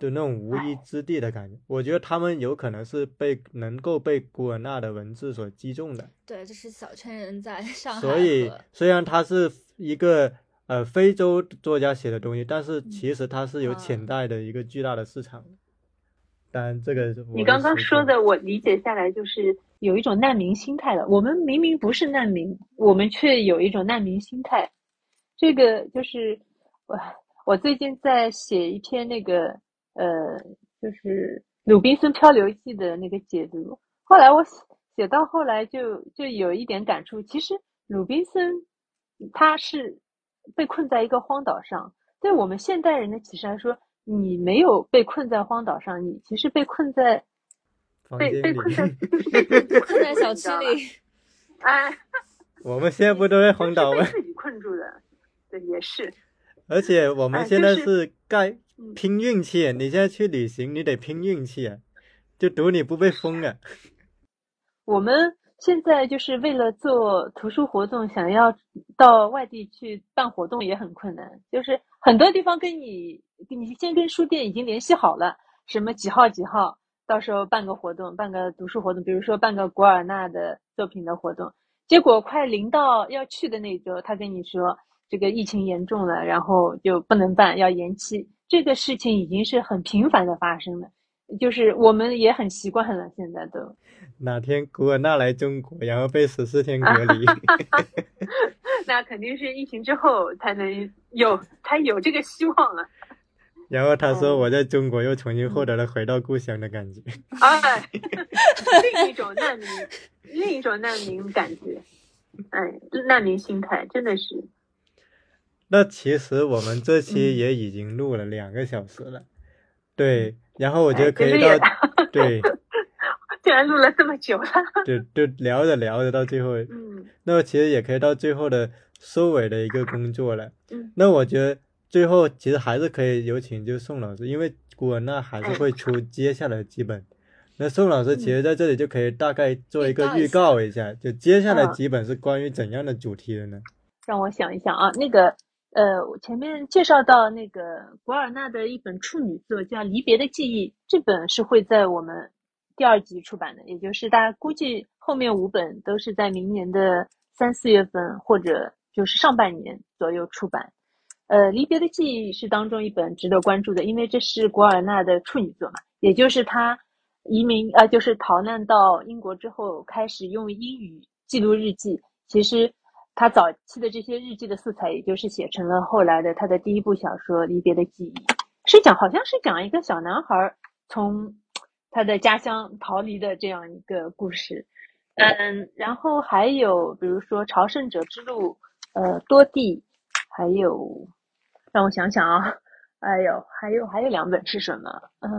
就那种无依之地的感觉。我觉得他们有可能是被能够被古尔纳的文字所击中的，对，这是小圈人在 [laughs] 上海所以虽然他是一个呃非洲作家写的东西，但是嗯其实它是有啊潜在的一个巨大的市场的。当然，这个你刚刚说说的，我理解下来就是有一种难民心态了。我们明明不是难民，我们却有一种难民心态。这个就是我我最近在写一篇那个呃，就是《鲁滨孙漂流记》的那个解读。后来我写写到后来就就有一点感触，其实鲁滨孙他是被困在一个荒岛上，对我们现代人的启示来说，你没有被困在荒岛上，你其实被困在被被困在就是被困在小区里。[laughs] 哎，[laughs] 我们现在不都在荒岛吗 [laughs] 是？被自己困住的，对，也是。而且我们哎现在就是是盖嗯拼运气，你现在去旅行，你得拼运气啊，就赌你不被封啊。[laughs] 我们现在就是为了做图书活动，想要到外地去办活动也很困难。就是很多地方跟你，你先跟书店已经联系好了，什么几号几号，到时候办个活动，办个读书活动，比如说办个古尔纳的作品的活动。结果快临到要去的那周，他跟你说这个疫情严重了，然后就不能办，要延期。这个事情已经是很频繁的发生了，就是我们也很习惯了，现在都。哪天古尔纳来中国，然后被十四天隔离，[laughs] 那肯定是疫情之后才能有，才有这个希望了。然后他说嗯我在中国又重新获得了回到故乡的感觉。哎，另一种难民，另一种难民感觉，哎，难民心态真的是，那其实我们这期嗯也已经录了两个小时了，对，然后我觉得哎可以到，对，[laughs] 竟然录了这么久了。就就聊着聊着到最后，嗯那么其实也可以到最后的收尾的一个工作了。嗯，那我觉得最后其实还是可以有请就宋老师，因为古文呢还是会出 [laughs] 接下来的几本。那宋老师其实在这里就可以大概做一个预预告一下，就接下来嗯几本是关于怎样的主题的呢？让我想一想啊，那个呃，我前面介绍到那个古尔纳的一本处女作叫《离别的记忆》，这本是会在我们第二集出版的，也就是大家估计后面五本都是在明年的三四月份或者就是上半年左右出版。呃，《离别的记忆》是当中一本值得关注的，因为这是古尔纳的处女作嘛，也就是他移民呃，就是逃难到英国之后，开始用英语记录日记。其实他早期的这些日记的素材，也就是写成了后来的他的第一部小说《离别的记忆》，是讲好像是讲一个小男孩从他的家乡逃离的这样一个故事。嗯，然后还有比如说《朝圣者之路》，呃，多地，还有让我想想啊，哎呦，还有还有两本是什么？嗯，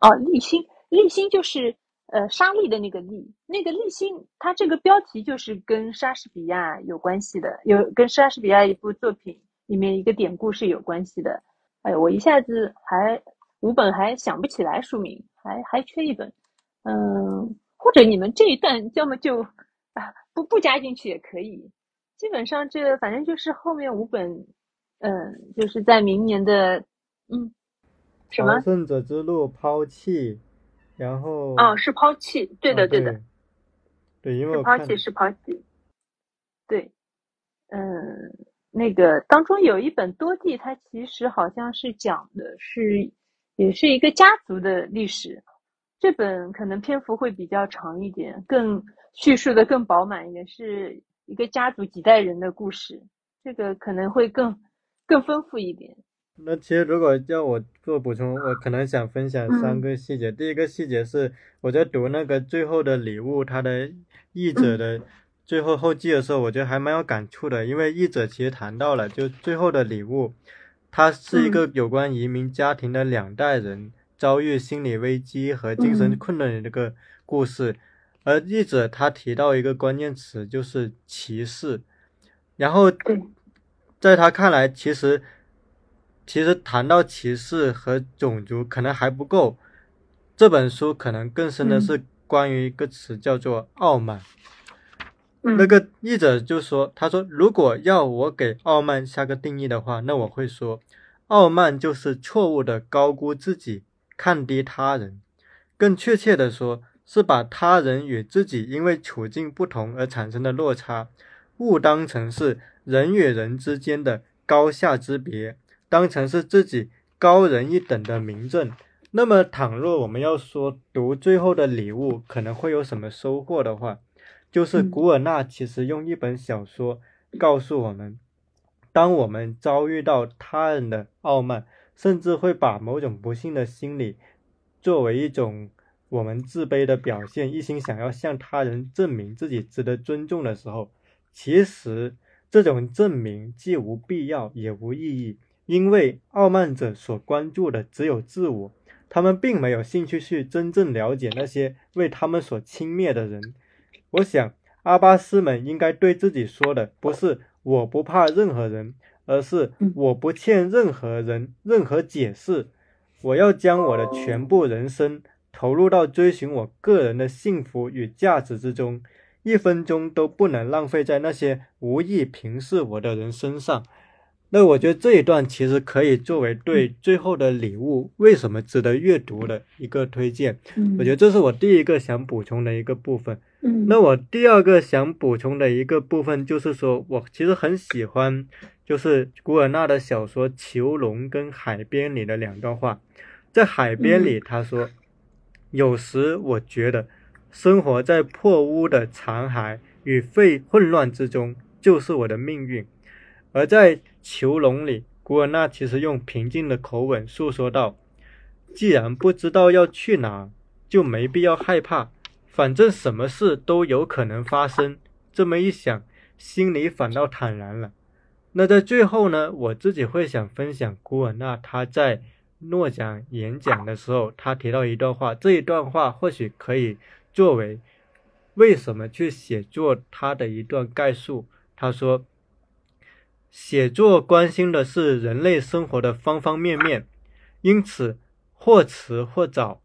哦，立新，立新就是呃沙利的那个利，那个立新，它这个标题就是跟莎士比亚有关系的，有跟莎士比亚一部作品里面一个典故是有关系的。哎，我一下子还五本还想不起来书名，还还缺一本。嗯，或者你们这一段要么就啊不不加进去也可以。基本上这反正就是后面五本，嗯，就是在明年的嗯什么朝圣者之路抛弃，然后哦，是抛弃，对的，啊对的，，对，因为是抛弃，是抛弃。对，嗯，那个当中有一本多地，它其实好像是讲的是也是一个家族的历史。这本可能篇幅会比较长一点，更叙述的更饱满一点，是一个家族几代人的故事，这个可能会更更丰富一点。那其实如果要我做补充，我可能想分享三个细节。第一个细节是我在读那个《最后的礼物》它的译者的最后后记的时候，我觉得还蛮有感触的，因为译者其实谈到了，就《最后的礼物》，它是一个有关移民家庭的两代人遭遇心理危机和精神困顿的这个故事。而译者他提到一个关键词，就是歧视。然后，在他看来，其实其实谈到歧视和种族可能还不够，这本书可能更深的是关于一个词叫做傲慢。嗯，那个译者就说：“他说，如果要我给傲慢下个定义的话，那我会说，傲慢就是错误的高估自己，看低他人。更确切的说，是把他人与自己因为处境不同而产生的落差，误当成是人与人之间的高下之别，当成是自己高人一等的明证。那么，倘若我们要说读最后的礼物可能会有什么收获的话，就是嗯古尔纳其实用一本小说告诉我们，当我们遭遇到他人的傲慢，甚至会把某种不幸的心理作为一种我们自卑的表现，一心想要向他人证明自己值得尊重的时候，其实这种证明既无必要也无意义，因为傲慢者所关注的只有自我，他们并没有兴趣去真正了解那些为他们所轻蔑的人。我想，阿巴斯们应该对自己说的不是“我不怕任何人”，而是嗯“我不欠任何人任何解释”。我要将我的全部人生投入到追寻我个人的幸福与价值之中，一分钟都不能浪费在那些无意平视我的人身上。那我觉得这一段其实可以作为对最后的礼物为什么值得阅读的一个推荐。嗯，我觉得这是我第一个想补充的一个部分。嗯，那我第二个想补充的一个部分就是说，我其实很喜欢，就是古尔纳的小说《囚笼》跟《海边》里的两段话。在《海边》里，他说：“有时我觉得，生活在破屋的残骸与废混乱之中，就是我的命运。”而在《囚笼》里，古尔纳其实用平静的口吻诉说道：“既然不知道要去哪，就没必要害怕。”反正什么事都有可能发生，这么一想，心里反倒坦然了。那在最后呢，我自己会想分享古尔纳他在诺奖演讲的时候，他提到一段话，这一段话或许可以作为为什么去写作他的一段概述。他说：“写作关心的是人类生活的方方面面，因此或迟或早。”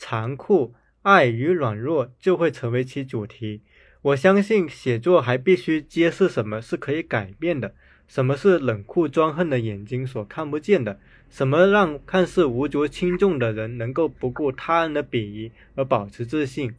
残酷、爱与软弱就会成为其主题。我相信写作还必须揭示什么是可以改变的，什么是冷酷专横的眼睛所看不见的，什么让看似无足轻重的人能够不顾他人的鄙夷而保持自信。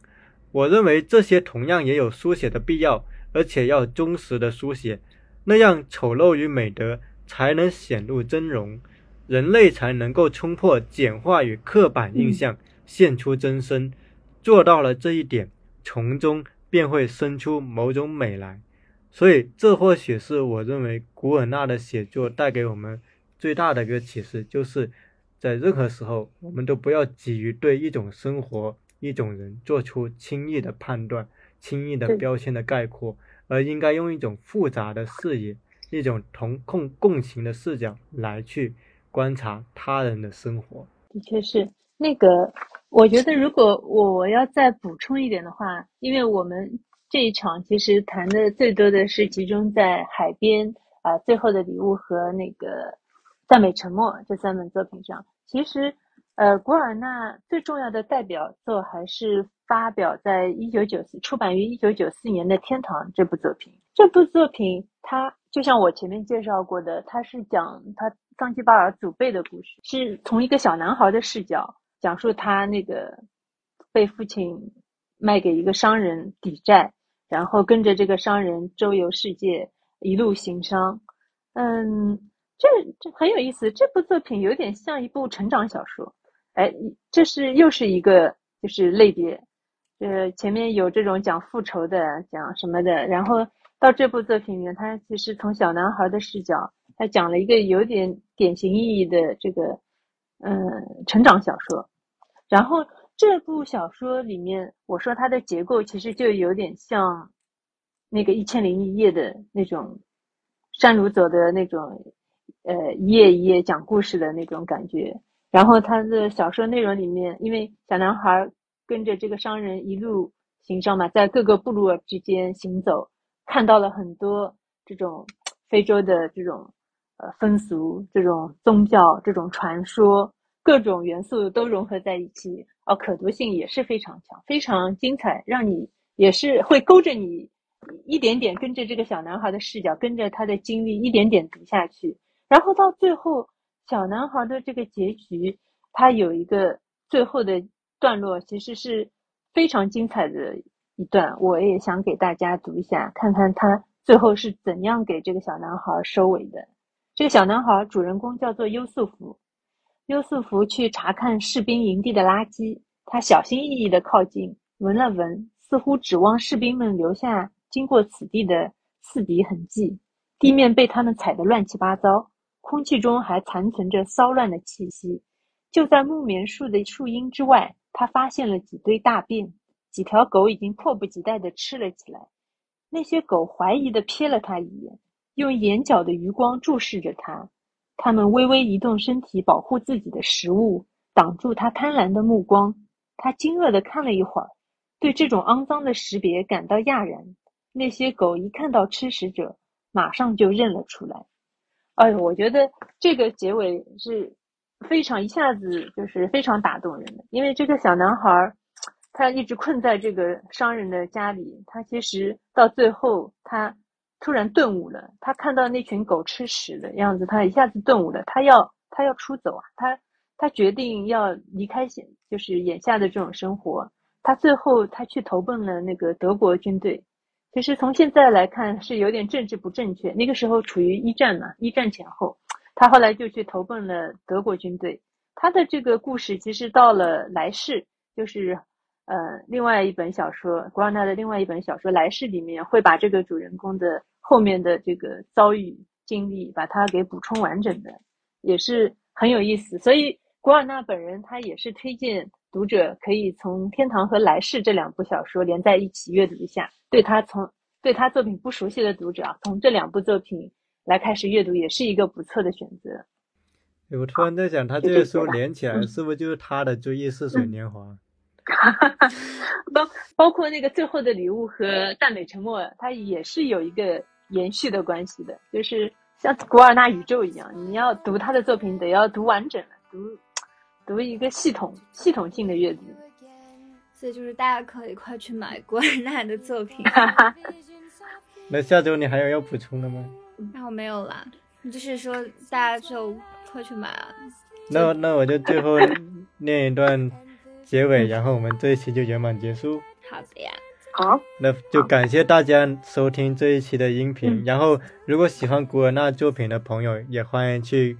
我认为这些同样也有书写的必要，而且要忠实的书写，那样丑陋与美德才能显露真容，人类才能够冲破简化与刻板印象，现出真身。做到了这一点，从中。便会生出某种美来，所以这或许是我认为古尔纳的写作带给我们最大的一个启示，就是在任何时候，我们都不要急于对一种生活、一种人做出轻易的判断、轻易的标签的概括，而应该用一种复杂的视野、一种同共共情的视角来去观察他人的生活。的确是那个。我觉得，如果我要再补充一点的话，因为我们这一场其实谈的最多的是集中在海边啊，最后的礼物和那个赞美沉默这三本作品上。其实，呃，古尔纳最重要的代表作还是发表在一九九四出版于一九九四年的《天堂》这部作品。这部作品，它就像我前面介绍过的，它是讲他桑基巴尔祖辈的故事，是从一个小男孩的视角。讲述他那个被父亲卖给一个商人抵债，然后跟着这个商人周游世界，一路行商。嗯，这这很有意思。这部作品有点像一部成长小说。哎，这是又是一个就是类别。呃，前面有这种讲复仇的，讲什么的，然后到这部作品里面，他其实从小男孩的视角，他讲了一个有点典型意义的这个嗯成长小说。然后这部小说里面，我说它的结构其实就有点像那个《一千零一夜》的那种山鲁佐的那种，呃，一页一页讲故事的那种感觉。然后他的小说内容里面，因为小男孩跟着这个商人一路行商嘛，在各个部落之间行走，看到了很多这种非洲的这种呃风俗、这种宗教、这种传说。各种元素都融合在一起，哦，可读性也是非常强，非常精彩，让你也是会勾着你一点点跟着这个小男孩的视角，跟着他的经历一点点读下去。然后到最后，小男孩的这个结局，他有一个最后的段落，其实是非常精彩的一段。我也想给大家读一下，看看他最后是怎样给这个小男孩收尾的。这个小男孩主人公叫做优素福。优素福去查看士兵营地的垃圾，他小心翼翼地靠近，闻了闻，似乎指望士兵们留下经过此地的刺鼻痕迹。地面被他们踩得乱七八糟，空气中还残存着骚乱的气息。就在木棉树的树荫之外，他发现了几堆大便，几条狗已经迫不及待地吃了起来。那些狗怀疑地瞥了他一眼，用眼角的余光注视着他。他们微微移动身体，保护自己的食物，挡住他贪婪的目光。他惊愕地看了一会儿，对这种肮脏的识别感到讶然。那些狗一看到吃食者，马上就认了出来。哎，我觉得这个结尾是非常一下子就是非常打动人的，因为这个小男孩他一直困在这个商人的家里，他其实到最后他。突然顿悟了，他看到那群狗吃屎的样子，他一下子顿悟了，他要他要出走啊，他他决定要离开现就是眼下的这种生活，他最后他去投奔了那个德国军队，其实从现在来看是有点政治不正确，那个时候处于一战嘛，一战前后，他后来就去投奔了德国军队，他的这个故事其实到了来世就是。呃，另外一本小说，古尔纳的另外一本小说《来世》里面会把这个主人公的后面的这个遭遇经历，把它给补充完整的，也是很有意思。所以古尔纳本人他也是推荐读者可以从《天堂》和《来世》这两部小说连在一起阅读一下。对他从对他作品不熟悉的读者啊，从这两部作品来开始阅读，也是一个不错的选择。我突然在想，他这个书连起来，是不是就是他的《追忆似水年华》？[laughs] 哈哈哈，包包括那个最后的礼物和赞美沉默，它也是有一个延续的关系的，就是像古尔纳宇宙一样，你要读他的作品，得要读完整了，读读一个系统系统性的阅读。所以就是大家可以快去买古尔纳的作品。[laughs] 那下周你还有要补充的吗？那我没有啦，就是说大家就快去买啊。那那我就最后念一段结尾，然后我们这一期就圆满结束。好的呀，好，那就感谢大家收听这一期的音频。嗯然后，如果喜欢古尔纳作品的朋友，也欢迎去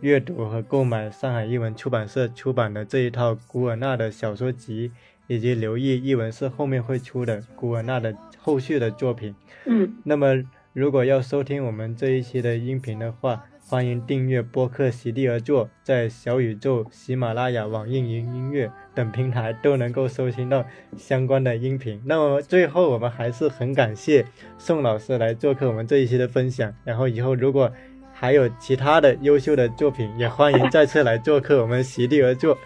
阅读和购买上海译文出版社出版的这一套古尔纳的小说集，以及留意译文社后面会出的古尔纳的后续的作品。嗯，那么，如果要收听我们这一期的音频的话，欢迎订阅播客席地而坐，在小宇宙、喜马拉雅、网易云音乐等平台都能够收听到相关的音频。那么最后，我们还是很感谢宋老师来做客我们这一期的分享。然后以后如果还有其他的优秀的作品，也欢迎再次来做客我们席地而坐。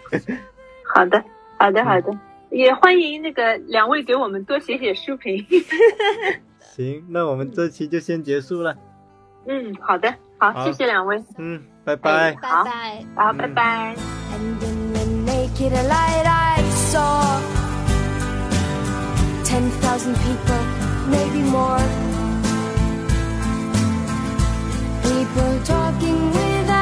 好的，好的，好的，也欢迎那个两位给我们多写写书评。[laughs] 行，那我们这期就先结束了。嗯，好的，好，好谢谢两位，嗯，拜拜。拜好拜。好，嗯拜拜。And People talking without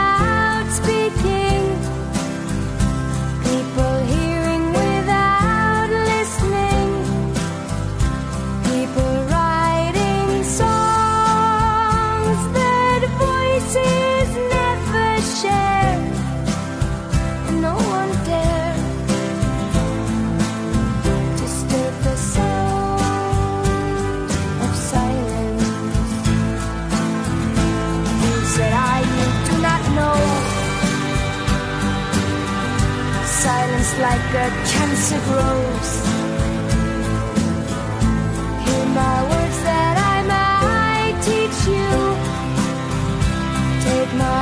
like a cancer grows. Hear my words that I might teach you. Take my